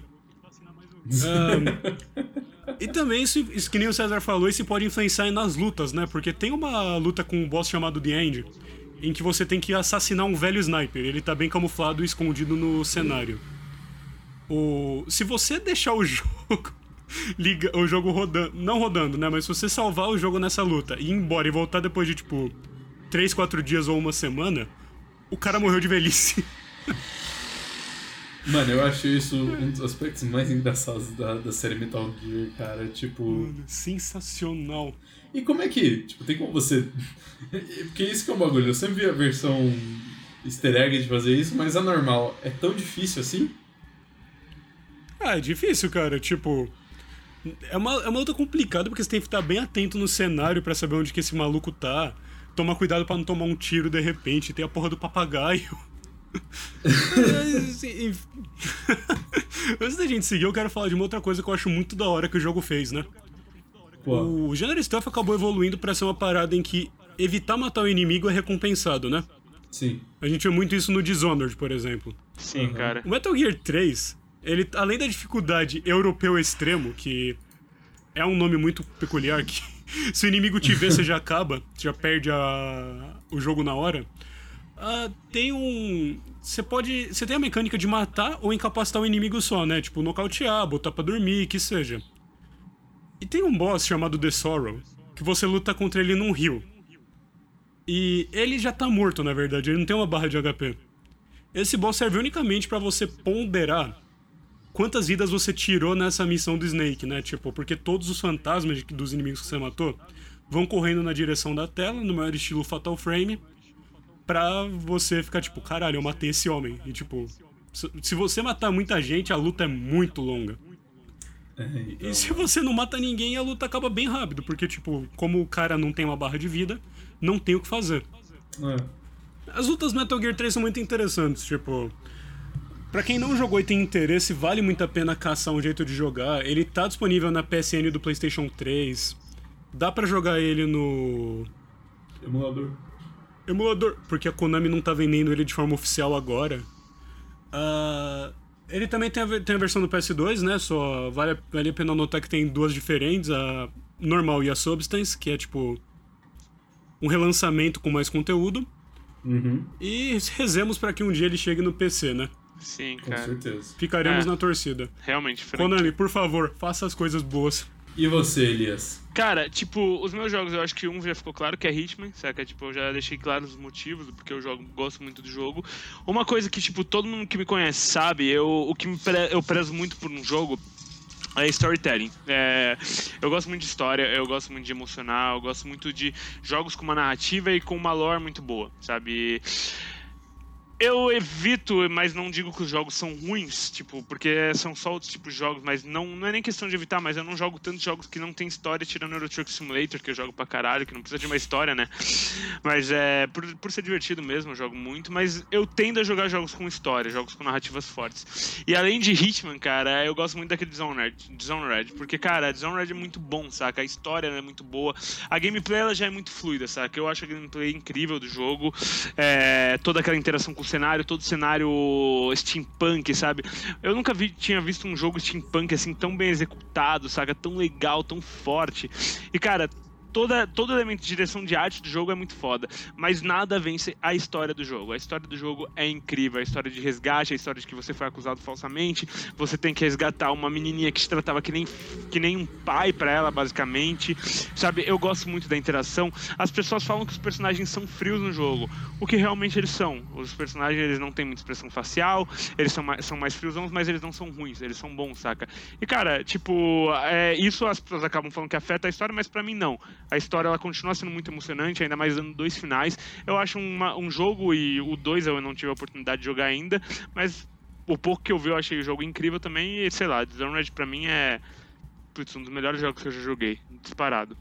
um, e também, isso, isso que nem o César falou, isso pode influenciar nas lutas, né? Porque tem uma luta com um boss chamado The End, em que você tem que assassinar um velho sniper. Ele tá bem camuflado e escondido no cenário. O... Se você deixar o jogo. Liga, o jogo rodando. Não rodando, né? Mas se você salvar o jogo nessa luta e ir embora e voltar depois de, tipo, 3, 4 dias ou uma semana, o cara morreu de velhice. Mano, eu acho isso um dos aspectos mais engraçados da, da série Metal Gear, cara. Tipo. Mano, sensacional. E como é que, tipo, tem como você. Porque isso que é um bagulho. Eu sempre vi a versão easter egg de fazer isso, mas a normal é tão difícil assim? Ah, é difícil, cara. Tipo. É uma, é uma luta complicada porque você tem que estar bem atento no cenário para saber onde que esse maluco tá. Tomar cuidado para não tomar um tiro de repente. Tem a porra do papagaio. Antes da gente seguir, eu quero falar de uma outra coisa que eu acho muito da hora que o jogo fez, né? O gênero stealth acabou evoluindo para ser uma parada em que evitar matar o inimigo é recompensado, né? Sim. A gente vê muito isso no Dishonored, por exemplo. Sim, uhum. cara. O Metal Gear 3, ele, além da dificuldade europeu extremo, que é um nome muito peculiar, que se o inimigo te ver, você já acaba, você já perde a, o jogo na hora. Uh, tem um. Você pode. Você tem a mecânica de matar ou incapacitar o inimigo só, né? Tipo, nocautear, botar pra dormir, que seja. E tem um boss chamado The Sorrow, que você luta contra ele num rio. E ele já tá morto, na verdade, ele não tem uma barra de HP. Esse boss serve unicamente para você ponderar quantas vidas você tirou nessa missão do Snake, né? Tipo, porque todos os fantasmas dos inimigos que você matou vão correndo na direção da tela, no maior estilo Fatal Frame, pra você ficar tipo, caralho, eu matei esse homem. E tipo, se você matar muita gente, a luta é muito longa. É, então... E se você não mata ninguém, a luta acaba bem rápido, porque, tipo, como o cara não tem uma barra de vida, não tem o que fazer. É. As lutas Metal Gear 3 são muito interessantes, tipo. Pra quem não jogou e tem interesse, vale muito a pena caçar um jeito de jogar. Ele tá disponível na PSN do PlayStation 3. Dá para jogar ele no. Emulador. Emulador, porque a Konami não tá vendendo ele de forma oficial agora. Uh, ele também tem a, tem a versão do PS2, né? Só vale, vale a pena notar que tem duas diferentes, a normal e a Substance, que é tipo um relançamento com mais conteúdo. Uhum. E rezemos para que um dia ele chegue no PC, né? Sim, cara. Com certeza. Ficaremos é, na torcida. Realmente, Frank. Konami, por favor, faça as coisas boas. E você, Elias? Cara, tipo, os meus jogos, eu acho que um já ficou claro, que é Hitman, saca? Tipo, eu já deixei claro os motivos, porque eu jogo, gosto muito do jogo. Uma coisa que, tipo, todo mundo que me conhece sabe, eu, o que pre eu prezo muito por um jogo é storytelling. É, eu gosto muito de história, eu gosto muito de emocional, eu gosto muito de jogos com uma narrativa e com uma lore muito boa, sabe? Eu evito, mas não digo que os jogos são ruins, tipo, porque são só outros tipos de jogos, mas não, não é nem questão de evitar, mas eu não jogo tantos jogos que não tem história, tirando Euro Truck Simulator, que eu jogo pra caralho, que não precisa de uma história, né? Mas é, por, por ser divertido mesmo, eu jogo muito, mas eu tendo a jogar jogos com história, jogos com narrativas fortes. E além de Hitman, cara, eu gosto muito daquele Dishonored, Dishonored porque, cara, Dishonored é muito bom, saca? A história é muito boa, a gameplay ela já é muito fluida, saca? Eu acho a gameplay incrível do jogo, é, toda aquela interação com o cenário, todo cenário steampunk, sabe? Eu nunca vi, tinha visto um jogo steampunk assim tão bem executado, saca? Tão legal, tão forte. E cara, toda, todo elemento de direção de arte do jogo é muito foda, mas nada vence a história do jogo. A história do jogo é incrível, a história de resgate, a história de que você foi acusado falsamente, você tem que resgatar uma menininha que te tratava que nem, que nem um pai para ela, basicamente. Sabe, eu gosto muito da interação. As pessoas falam que os personagens são frios no jogo, o que realmente eles são. Os personagens eles não têm muita expressão facial, eles são mais, são mais frios, mas eles não são ruins, eles são bons, saca? E cara, tipo, é, isso as pessoas acabam falando que afeta a história, mas para mim não. A história ela continua sendo muito emocionante, ainda mais dando dois finais. Eu acho uma, um jogo, e o dois eu não tive a oportunidade de jogar ainda, mas o pouco que eu vi eu achei o jogo incrível também. E sei lá, Dishonored pra mim é putz, um dos melhores jogos que eu já joguei, disparado.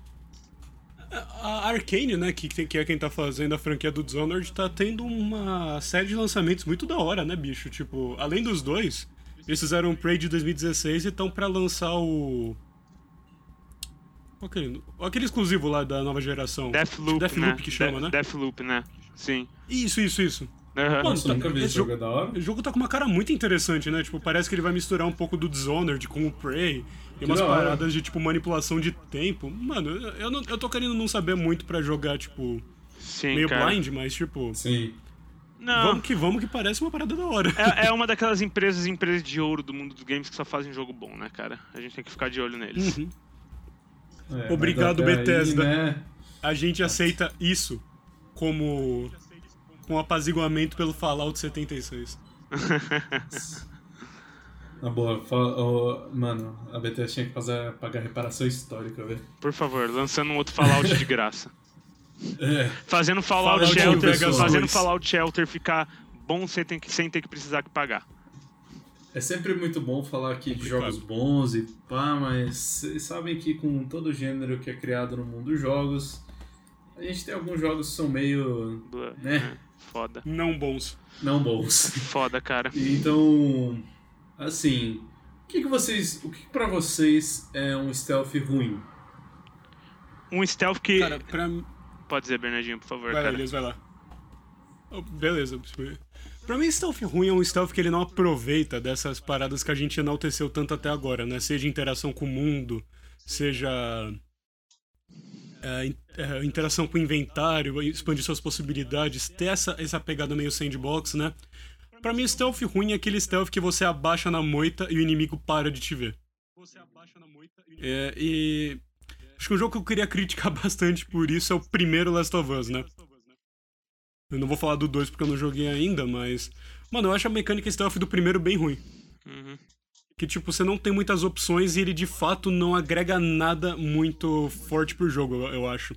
A Arkane, né, que, que é quem tá fazendo a franquia do Dishonored, tá tendo uma série de lançamentos muito da hora, né, bicho? Tipo, além dos dois, eles fizeram um Prey de 2016 e estão pra lançar o Aquele, aquele exclusivo lá da nova geração. Deathloop, Deathloop né? que chama, De né? Deathloop, né? Sim. Isso, isso, isso. Uhum. Mano, tá- esse jogo, é da hora. O jogo tá com uma cara muito interessante, né? Tipo, parece que ele vai misturar um pouco do Dishonored com o Prey. E umas paradas de, tipo, manipulação de tempo. Mano, eu, não, eu tô querendo não saber muito pra jogar, tipo, Sim, meio cara. blind, mas, tipo, Sim. Não. vamos que vamos que parece uma parada da hora. É, é uma daquelas empresas, empresas de ouro do mundo dos games que só fazem jogo bom, né, cara? A gente tem que ficar de olho neles. Uhum. É, Obrigado, Bethesda. Aí, né? A gente aceita isso como um apaziguamento pelo Fallout 76. Na boa, ó, mano, a Bethesda tinha que fazer, pagar reparação histórica, velho. Por favor, lançando um outro Fallout de graça. É, Fazendo Fallout, Fallout Shelter, fazendo 2. Fallout Shelter ficar bom sem ter que, sem ter que precisar que pagar. É sempre muito bom falar aqui de Complicado. jogos bons e pá, mas vocês sabem que com todo o gênero que é criado no mundo dos jogos, a gente tem alguns jogos que são meio, Blá, Né? é, Foda. Não bons. não bons. Foda, cara. Então, assim, o que, que vocês, o que, que para vocês é um stealth ruim? Um stealth que. Cara, pra, Pode dizer, Bernardinho, por favor, Vai lá, cara. Elias, vai lá. Oh, beleza. Pra mim, stealth ruim é um stealth que ele não aproveita dessas paradas que a gente enalteceu tanto até agora, né? Seja interação com o mundo, seja é, é, interação com o inventário, expandir suas possibilidades, ter essa, essa pegada meio sandbox, né? Pra mim, stealth ruim é aquele stealth que você abaixa na moita e o inimigo para de te ver. É, e acho que um jogo que eu queria criticar bastante por isso é o primeiro Last of Us, né? Eu não vou falar do 2 porque eu não joguei ainda, mas. Mano, eu acho a mecânica stealth do primeiro bem ruim. Uhum. Que, tipo, você não tem muitas opções e ele de fato não agrega nada muito forte pro jogo, eu, acho.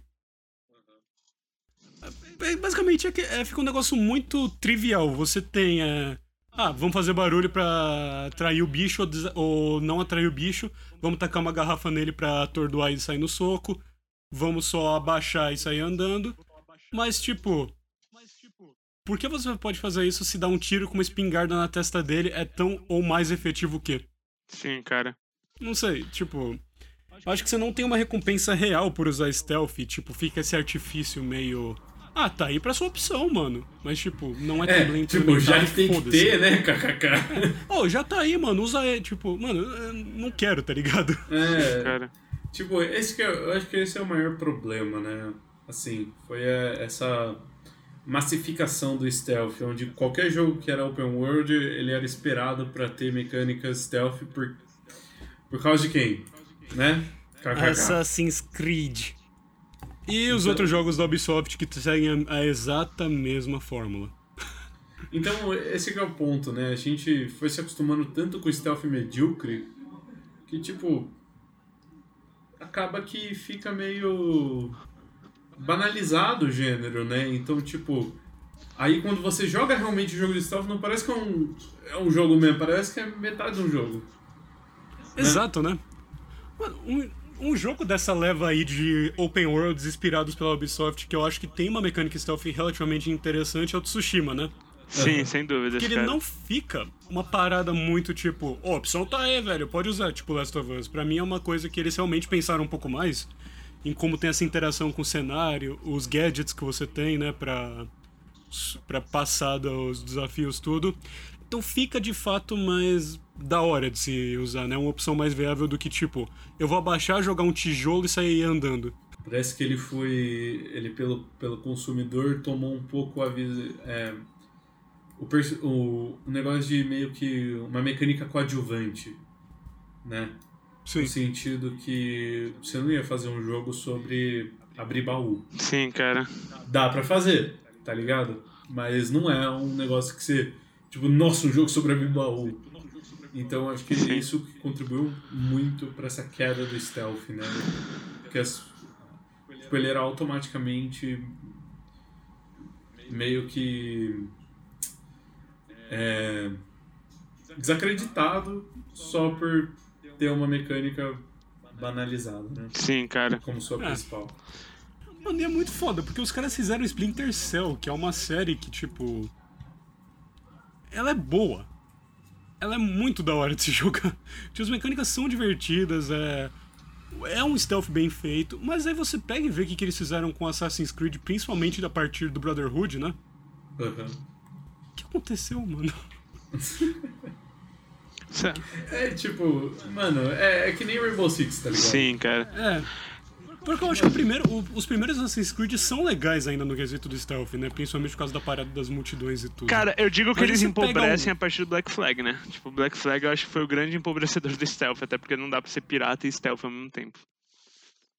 É, basicamente, é que, é, fica um negócio muito trivial. Você tem. é, ah, vamos fazer barulho pra atrair o bicho ou, des- ou não atrair o bicho. Vamos tacar uma garrafa nele pra atordoar e sair no soco. Vamos só abaixar e sair andando. Mas, tipo. Por que você pode fazer isso se dar um tiro com uma espingarda na testa dele é tão ou mais efetivo que? Sim, cara. Não sei, tipo. Acho que você não tem uma recompensa real por usar stealth, tipo, fica esse artifício meio. Ah, tá aí pra sua opção, mano. Mas, tipo, não é É, tipo, já implementado, tem que ter, né, kkk. Oh, já tá aí, mano. Usa ele, tipo, mano, eu não quero, tá ligado? É, Cara. tipo, esse que é, eu acho que esse é o maior problema, né? Assim, foi é, essa massificação do stealth, onde qualquer jogo que era open world, ele era esperado pra ter mecânicas stealth por, por causa de quem? Né? KKK. Assassin's Creed. E os Então- outros jogos da Ubisoft que seguem a, a exata mesma fórmula. Então, esse que é o ponto, né? A gente foi se acostumando tanto com o stealth medíocre que, tipo, acaba que fica meio banalizado o gênero, né? Então, tipo, aí quando você joga realmente o jogo de stealth, não parece que é um, é um jogo mesmo, parece que é metade de um jogo. Exato, né? Mano, um, um jogo dessa leva aí de open worlds inspirados pela Ubisoft que eu acho que tem uma mecânica stealth relativamente interessante é o Tsushima, né? Sim, Uhum. sem dúvidas, Que ele cara. não fica uma parada muito tipo, ó, a opção tá aí, velho, pode usar, tipo Last of Us. Pra mim é uma coisa que eles realmente pensaram um pouco mais em como tem essa interação com o cenário, os gadgets que você tem, né, pra, pra passar dos desafios, tudo. Então fica de fato mais da hora de se usar, né? Uma opção mais viável do que tipo, eu vou abaixar, jogar um tijolo e sair andando. Parece que ele foi. Ele, pelo, pelo consumidor, tomou um pouco a. É, o, o, o negócio de meio que uma mecânica coadjuvante, né? Sim. No sentido que você não ia fazer um jogo sobre abrir baú. Sim, cara. Dá pra fazer, tá ligado? Mas não é um negócio que você. Tipo, nossa, um jogo sobre abrir baú. Então acho que Sim. isso que contribuiu muito pra essa queda do stealth, né? Porque as, tipo, ele era automaticamente meio que é, desacreditado só por ter uma mecânica banalizada, né? Sim, cara. Como sua É. principal. Mano, e é muito foda, porque os caras fizeram Splinter Cell, que é uma série que, tipo. Ela é boa. Ela é muito da hora de se jogar. Tipo, as mecânicas são divertidas, é. É um stealth bem feito, mas aí você pega e vê o que, que eles fizeram com Assassin's Creed, principalmente a partir do Brotherhood, né? Aham. O que aconteceu, mano? É tipo, mano, é, é que nem Rainbow Six, tá ligado? Sim, cara. É. Porque eu acho que o primeiro, o- os primeiros Assassin's Creed são legais ainda no quesito do stealth, né? Principalmente por causa da parada das multidões e tudo. Cara, eu digo que Mas eles empobrecem um- a partir do Black Flag, né? Tipo, Black Flag eu acho que foi o grande empobrecedor do stealth, até porque não dá pra ser pirata e stealth ao mesmo tempo.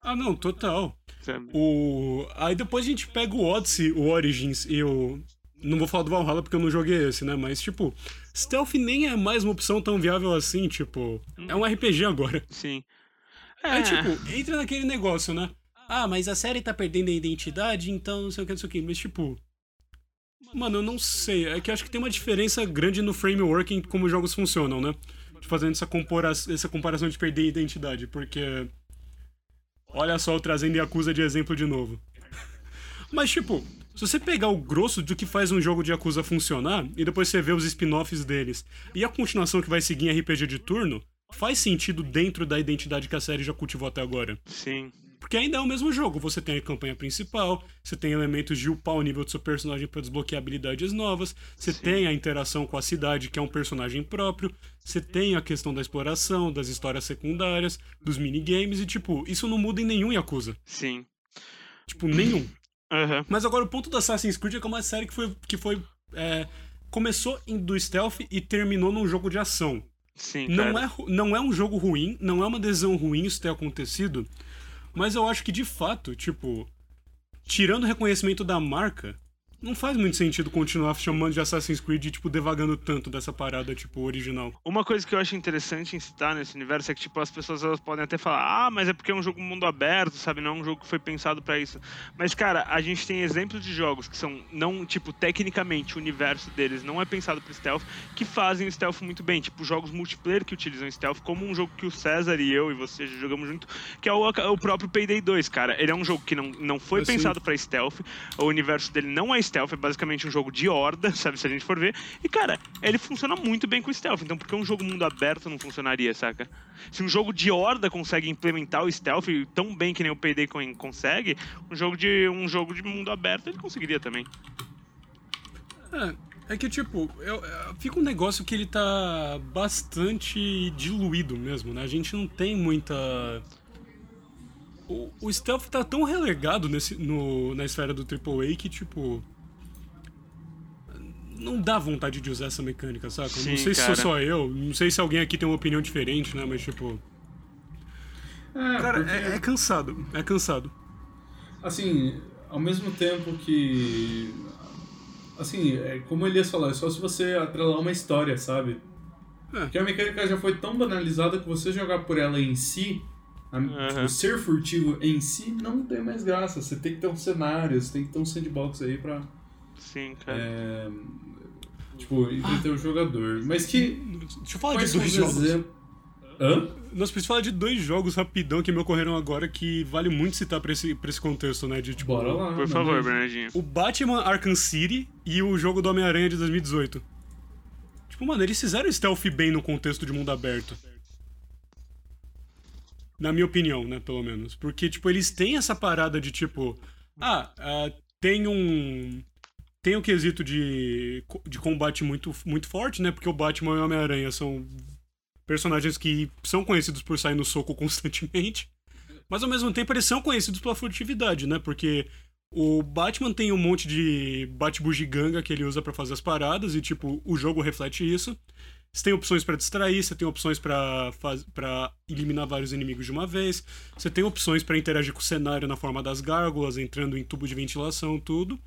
Ah, não, total. Sabe? O... Aí depois a gente pega o Odyssey, o Origins e o. Não vou falar do Valhalla porque eu não joguei esse, né? Mas, tipo, Stealth nem é mais uma opção tão viável assim, tipo. É um RPG agora. Sim. Aí, É, tipo, entra naquele negócio, né? Ah, mas a série tá perdendo a identidade, então não sei o que, não sei o que. Mas, tipo. Mano, eu não sei. É que acho que tem uma diferença grande no framework em como os jogos funcionam, né? Fazendo essa, compora... essa comparação de perder a identidade, porque. Olha só, trazendo Yakuza de exemplo de novo. Mas, tipo, se você pegar o grosso do que faz um jogo de Yakuza funcionar, e depois você vê os spin-offs deles, e a continuação que vai seguir em RPG de turno, faz sentido dentro da identidade que a série já cultivou até agora. sim. Porque ainda é o mesmo jogo. Você tem a campanha principal, você tem elementos de upar o nível do seu personagem para desbloquear habilidades novas, você tem a interação com a cidade, que é um personagem próprio, você tem a questão da exploração, das histórias secundárias, dos minigames, e tipo, isso não muda em nenhum Yakuza. Sim. Tipo, nenhum. Aham. Mas agora o ponto do Assassin's Creed é que é uma série que foi. Que foi é, começou em do stealth e terminou num jogo de ação. Sim, Não cara. é, não é um jogo ruim, não é uma decisão ruim isso ter acontecido, mas eu acho que de fato, tipo, tirando o reconhecimento da marca, não faz muito sentido continuar chamando de Assassin's Creed e, tipo, devagando tanto dessa parada, tipo, original. Uma coisa que eu acho interessante em citar nesse universo é que, tipo, as pessoas elas podem até falar, ah, mas é porque é um jogo mundo aberto, sabe? Não é um jogo que foi pensado pra isso. Mas, cara, a gente tem exemplos de jogos que são, não, tipo, tecnicamente, o universo deles não é pensado pro stealth, que fazem o stealth muito bem. Tipo, jogos multiplayer que utilizam stealth, como um jogo que o César e eu e você já jogamos junto, que é o, o próprio Payday 2, cara. Ele é um jogo que não, não foi Assim. pensado pra stealth, o universo dele não é stealth, é basicamente um jogo de horda, sabe? Se a gente for ver. E, cara, ele funciona muito bem com stealth. Então, por que um jogo mundo aberto não funcionaria, saca? Se um jogo de horda consegue implementar o stealth tão bem que nem o Payday con- consegue, um jogo de, um jogo de mundo aberto ele conseguiria também. É, é que, tipo, eu- eu- fica um negócio que ele tá bastante diluído mesmo, né? A gente não tem muita. O, o stealth tá tão relegado nesse, no, na esfera do AAA que, tipo. Não dá vontade de usar essa mecânica, saca? não Sim, sei se cara. sou só eu, não sei se alguém aqui tem uma opinião diferente, né? Mas, tipo. É, Cara, porque, é, é cansado. É cansado. assim, ao mesmo tempo que. Assim, é, como o Elias falou, é só se você atrelar uma história, sabe? É. Porque a mecânica já foi tão banalizada que você jogar por ela em si, a, tipo, ser furtivo em si, não tem mais graça. Você tem que ter um cenário, você tem que ter um sandbox aí pra. Sim, cara. É, tipo, entreter o jogador. Mas que. Deixa eu falar Quais de dois os jogos. exemplos. Hã? Nós precisamos falar de dois jogos rapidão que me ocorreram agora que vale muito citar pra esse, pra esse contexto, né? De, tipo, Bora lá. Por favor. Bernardinho. O Batman Arkham City e o jogo do Homem-Aranha de 2018. Tipo, mano, eles fizeram stealth bem no contexto de mundo aberto. Na minha opinião, né, pelo menos. Porque, tipo, eles têm essa parada de, tipo... Ah, ah, tem um... Tem um quesito de, de combate muito, muito forte, né? Porque o Batman e o Homem-Aranha são personagens que são conhecidos por sair no soco constantemente. Mas ao mesmo tempo eles são conhecidos pela furtividade, né? Porque o Batman tem um monte de bate-bugiganga que ele usa para fazer as paradas e, tipo, o jogo reflete isso. Você tem opções para distrair, você tem opções para para eliminar vários inimigos de uma vez, você tem opções para interagir com o cenário na forma das gárgulas, entrando em tubo de ventilação, tudo.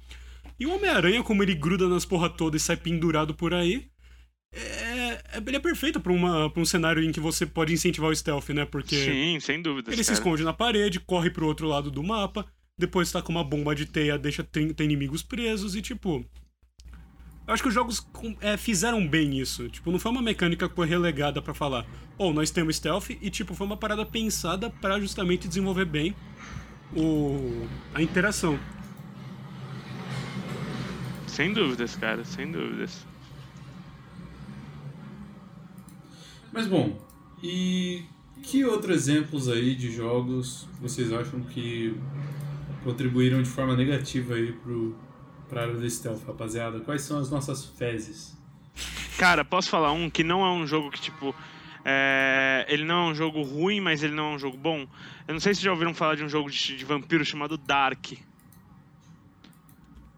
E o Homem-Aranha, como ele gruda nas porra toda e sai pendurado por aí, é, é, ele é perfeito pra, uma, pra um cenário em que você pode incentivar o stealth, né? Porque. Sim, sem dúvida. Ele cara. se esconde na parede, corre pro outro lado do mapa, depois tá com uma bomba de teia, deixa tem, tem inimigos presos e tipo. Eu acho que os jogos é, fizeram bem isso. Tipo, não foi uma mecânica que foi relegada para falar, ou oh, nós temos stealth, e tipo, foi uma parada pensada para justamente desenvolver bem o, a interação. Sem dúvidas, cara, sem dúvidas. Mas bom, e que outros exemplos aí de jogos vocês acham que contribuíram de forma negativa aí pro, pra área do stealth, rapaziada? Quais são as nossas fezes? Cara, posso falar um que não é um jogo que, tipo, é... ele não é um jogo ruim, mas ele não é um jogo bom. Eu não sei se já ouviram falar de um jogo de, de vampiro chamado Dark.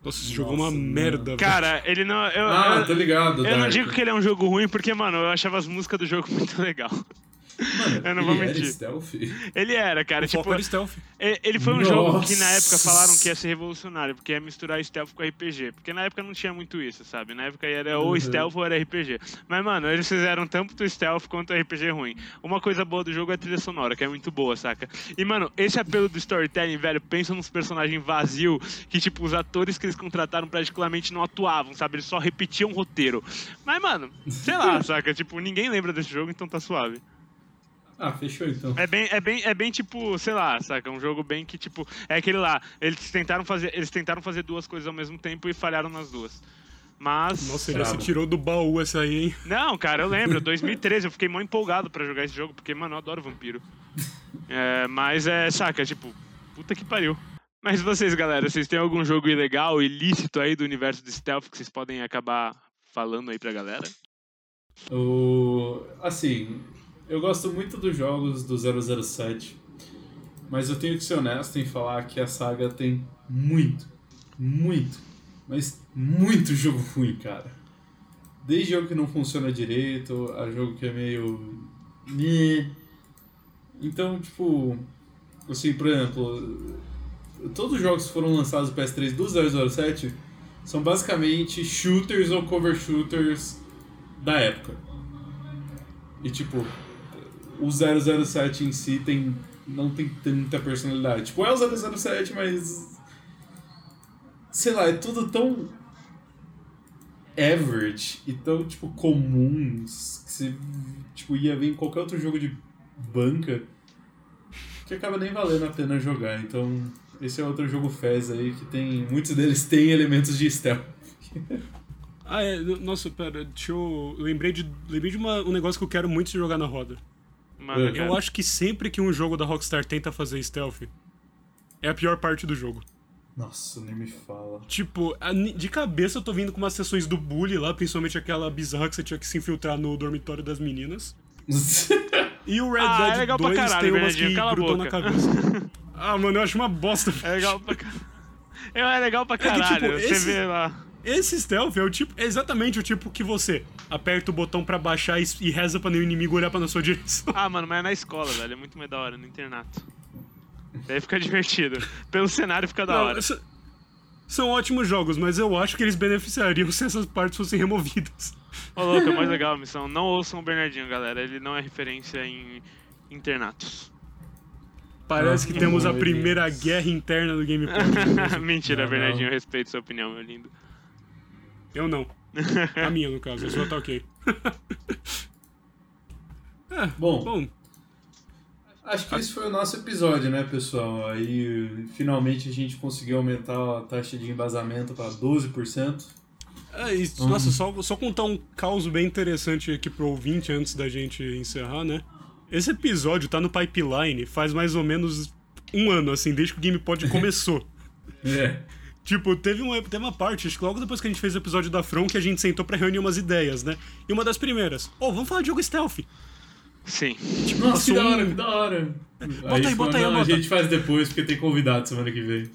Nossa, esse jogo é uma merda, Cara, ele não. Eu, ah, eu, tô ligado. Eu Dark. não digo que ele é um jogo ruim, porque, mano, eu achava as músicas do jogo muito legal. Mano, eu não vou ele mentir. Era stealth? Ele era, cara. O tipo, era stealth. Ele foi um Nossa. jogo que na época falaram que ia ser revolucionário, porque ia misturar stealth com RPG. Porque na época não tinha muito isso, sabe? Na época era ou Uhum. stealth ou era RPG. Mas, mano, eles fizeram tanto o stealth quanto o RPG ruim. Uma coisa boa do jogo é a trilha sonora, que é muito boa, saca? E, mano, esse apelo do storytelling, velho, pensa nos personagens vazios que, tipo, os atores que eles contrataram praticamente não atuavam, sabe? Eles só repetiam o roteiro. Mas, mano, sei lá, saca? Tipo, ninguém lembra desse jogo, então tá suave. Ah, fechou então. É bem, é bem, é bem tipo, sei lá, saca? Um jogo bem que, tipo, é aquele lá. Eles tentaram fazer, eles tentaram fazer duas coisas ao mesmo tempo e falharam nas duas. Mas. Nossa, ele se tirou do baú essa aí, hein? Não, cara, eu lembro, 2013, eu fiquei mó empolgado pra jogar esse jogo, porque, mano, eu adoro vampiro. É, mas é, saca, tipo, puta que pariu. Mas vocês, galera, vocês têm algum jogo ilegal, ilícito aí do universo de stealth que vocês podem acabar falando aí pra galera? O... Assim, eu gosto muito dos jogos do 007, mas eu tenho que ser honesto em falar que a saga tem muito, muito, mas muito jogo ruim, cara. Desde jogo que não funciona direito, a jogo que é meio. Então, tipo. Assim, por exemplo, todos os jogos que foram lançados no PS3 do 007 são basicamente shooters ou cover shooters da época. E tipo, o 007 em si tem não tem tanta personalidade. Tipo, é o 007, mas sei lá, é tudo tão average e tão tipo comuns que você tipo ia ver em qualquer outro jogo de banca que acaba nem valendo a pena jogar. Então, esse é outro jogo Fez aí que tem muitos deles têm elementos de stealth. Ah, é. Nossa, pera, deixa eu lembrei de, lembrei de uma- um negócio que eu quero muito jogar na roda. Mano, Eu cara. Acho que sempre que um jogo da Rockstar tenta fazer stealth, é a pior parte do jogo. Nossa, nem me fala. Tipo, de cabeça eu tô vindo com umas sessões do Bully lá, principalmente aquela bizarra que você tinha que se infiltrar no dormitório das meninas. E o Red Ah, é Dead legal pra 2 caralho, tem umas que cala a grudam na cabeça. ah, mano, eu acho uma bosta. É legal pra caralho. É legal pra que, tipo, caralho. Você esse- vê lá. Esse stealth é o tipo, é exatamente o tipo que você aperta o botão pra baixar e, e reza pra nenhum inimigo olhar pra na sua direção. Ah, mano, mas é na escola, velho. É muito mais da hora, no internato. Daí fica divertido. Pelo cenário fica da Não, hora. São ótimos jogos, mas eu acho que eles beneficiariam se essas partes fossem removidas. Ô, louco, é mais legal a missão. Não ouçam o Bernardinho, galera. Ele não é referência em internatos. Parece que temos a ele- primeira guerra interna do Game. Mentira, Bernardinho. Eu respeito sua opinião, meu lindo. Eu não. A minha, no caso. A sua tá ok. é, Bom, bom. Acho que esse foi o nosso episódio, né, pessoal? Aí finalmente a gente conseguiu aumentar a taxa de embasamento para 12%. É, e, Nossa, só, só contar um caos bem interessante aqui pro ouvinte antes da gente encerrar, né? Esse episódio tá no pipeline faz mais ou menos um ano, assim, desde que o GamePod começou. É. Tipo, teve uma, teve uma parte, acho que logo depois que a gente fez o episódio da From, que a gente sentou pra reunir umas ideias, né? E uma das primeiras, ô, vamos falar de jogo stealth. Sim. Tipo, Nossa, que da hora, um- que da hora. Bota aí, bota aí, não, a bota. gente faz depois, porque tem convidado semana que vem.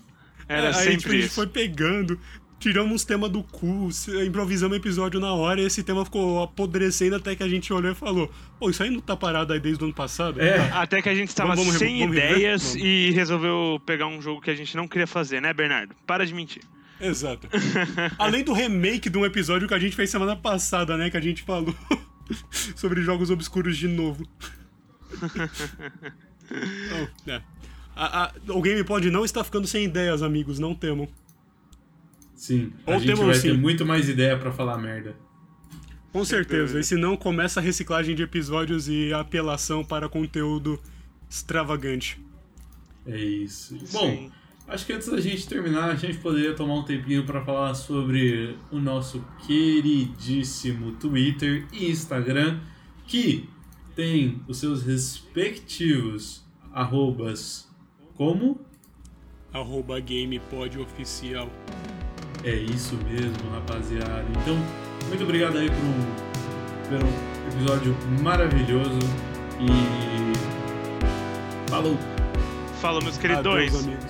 Era É, aí, sempre tipo, a gente isso. foi pegando, tiramos uns temas do cu, improvisamos episódio na hora e esse tema ficou apodrecendo até que a gente olhou e falou: Pô, isso aí não tá parado aí desde o ano passado? É. Até que a gente estava Vamos- vamos sem ideias Vamos. e resolveu pegar um jogo que a gente não queria fazer, né, Bernardo? Para de mentir. Exato. Além do remake de um episódio que a gente fez semana passada, né? Que a gente falou sobre jogos obscuros de novo. Então, é. A- a- o Game Pod não está ficando sem ideias, amigos, não temam. Sim. A Ou gente temos vai sim. ter muito mais ideia pra falar merda. Com certeza. E se não, começa a reciclagem de episódios e apelação para conteúdo extravagante. É isso. Bom, Sim. acho que antes da gente terminar, a gente poderia tomar um tempinho pra falar sobre o nosso queridíssimo Twitter e Instagram, que tem os seus respectivos arrobas como? Arroba GamePod Oficial. É isso mesmo, rapaziada. Então, muito obrigado aí por um, por um episódio maravilhoso e falou! Fala, meus Adeus, queridões. amigos.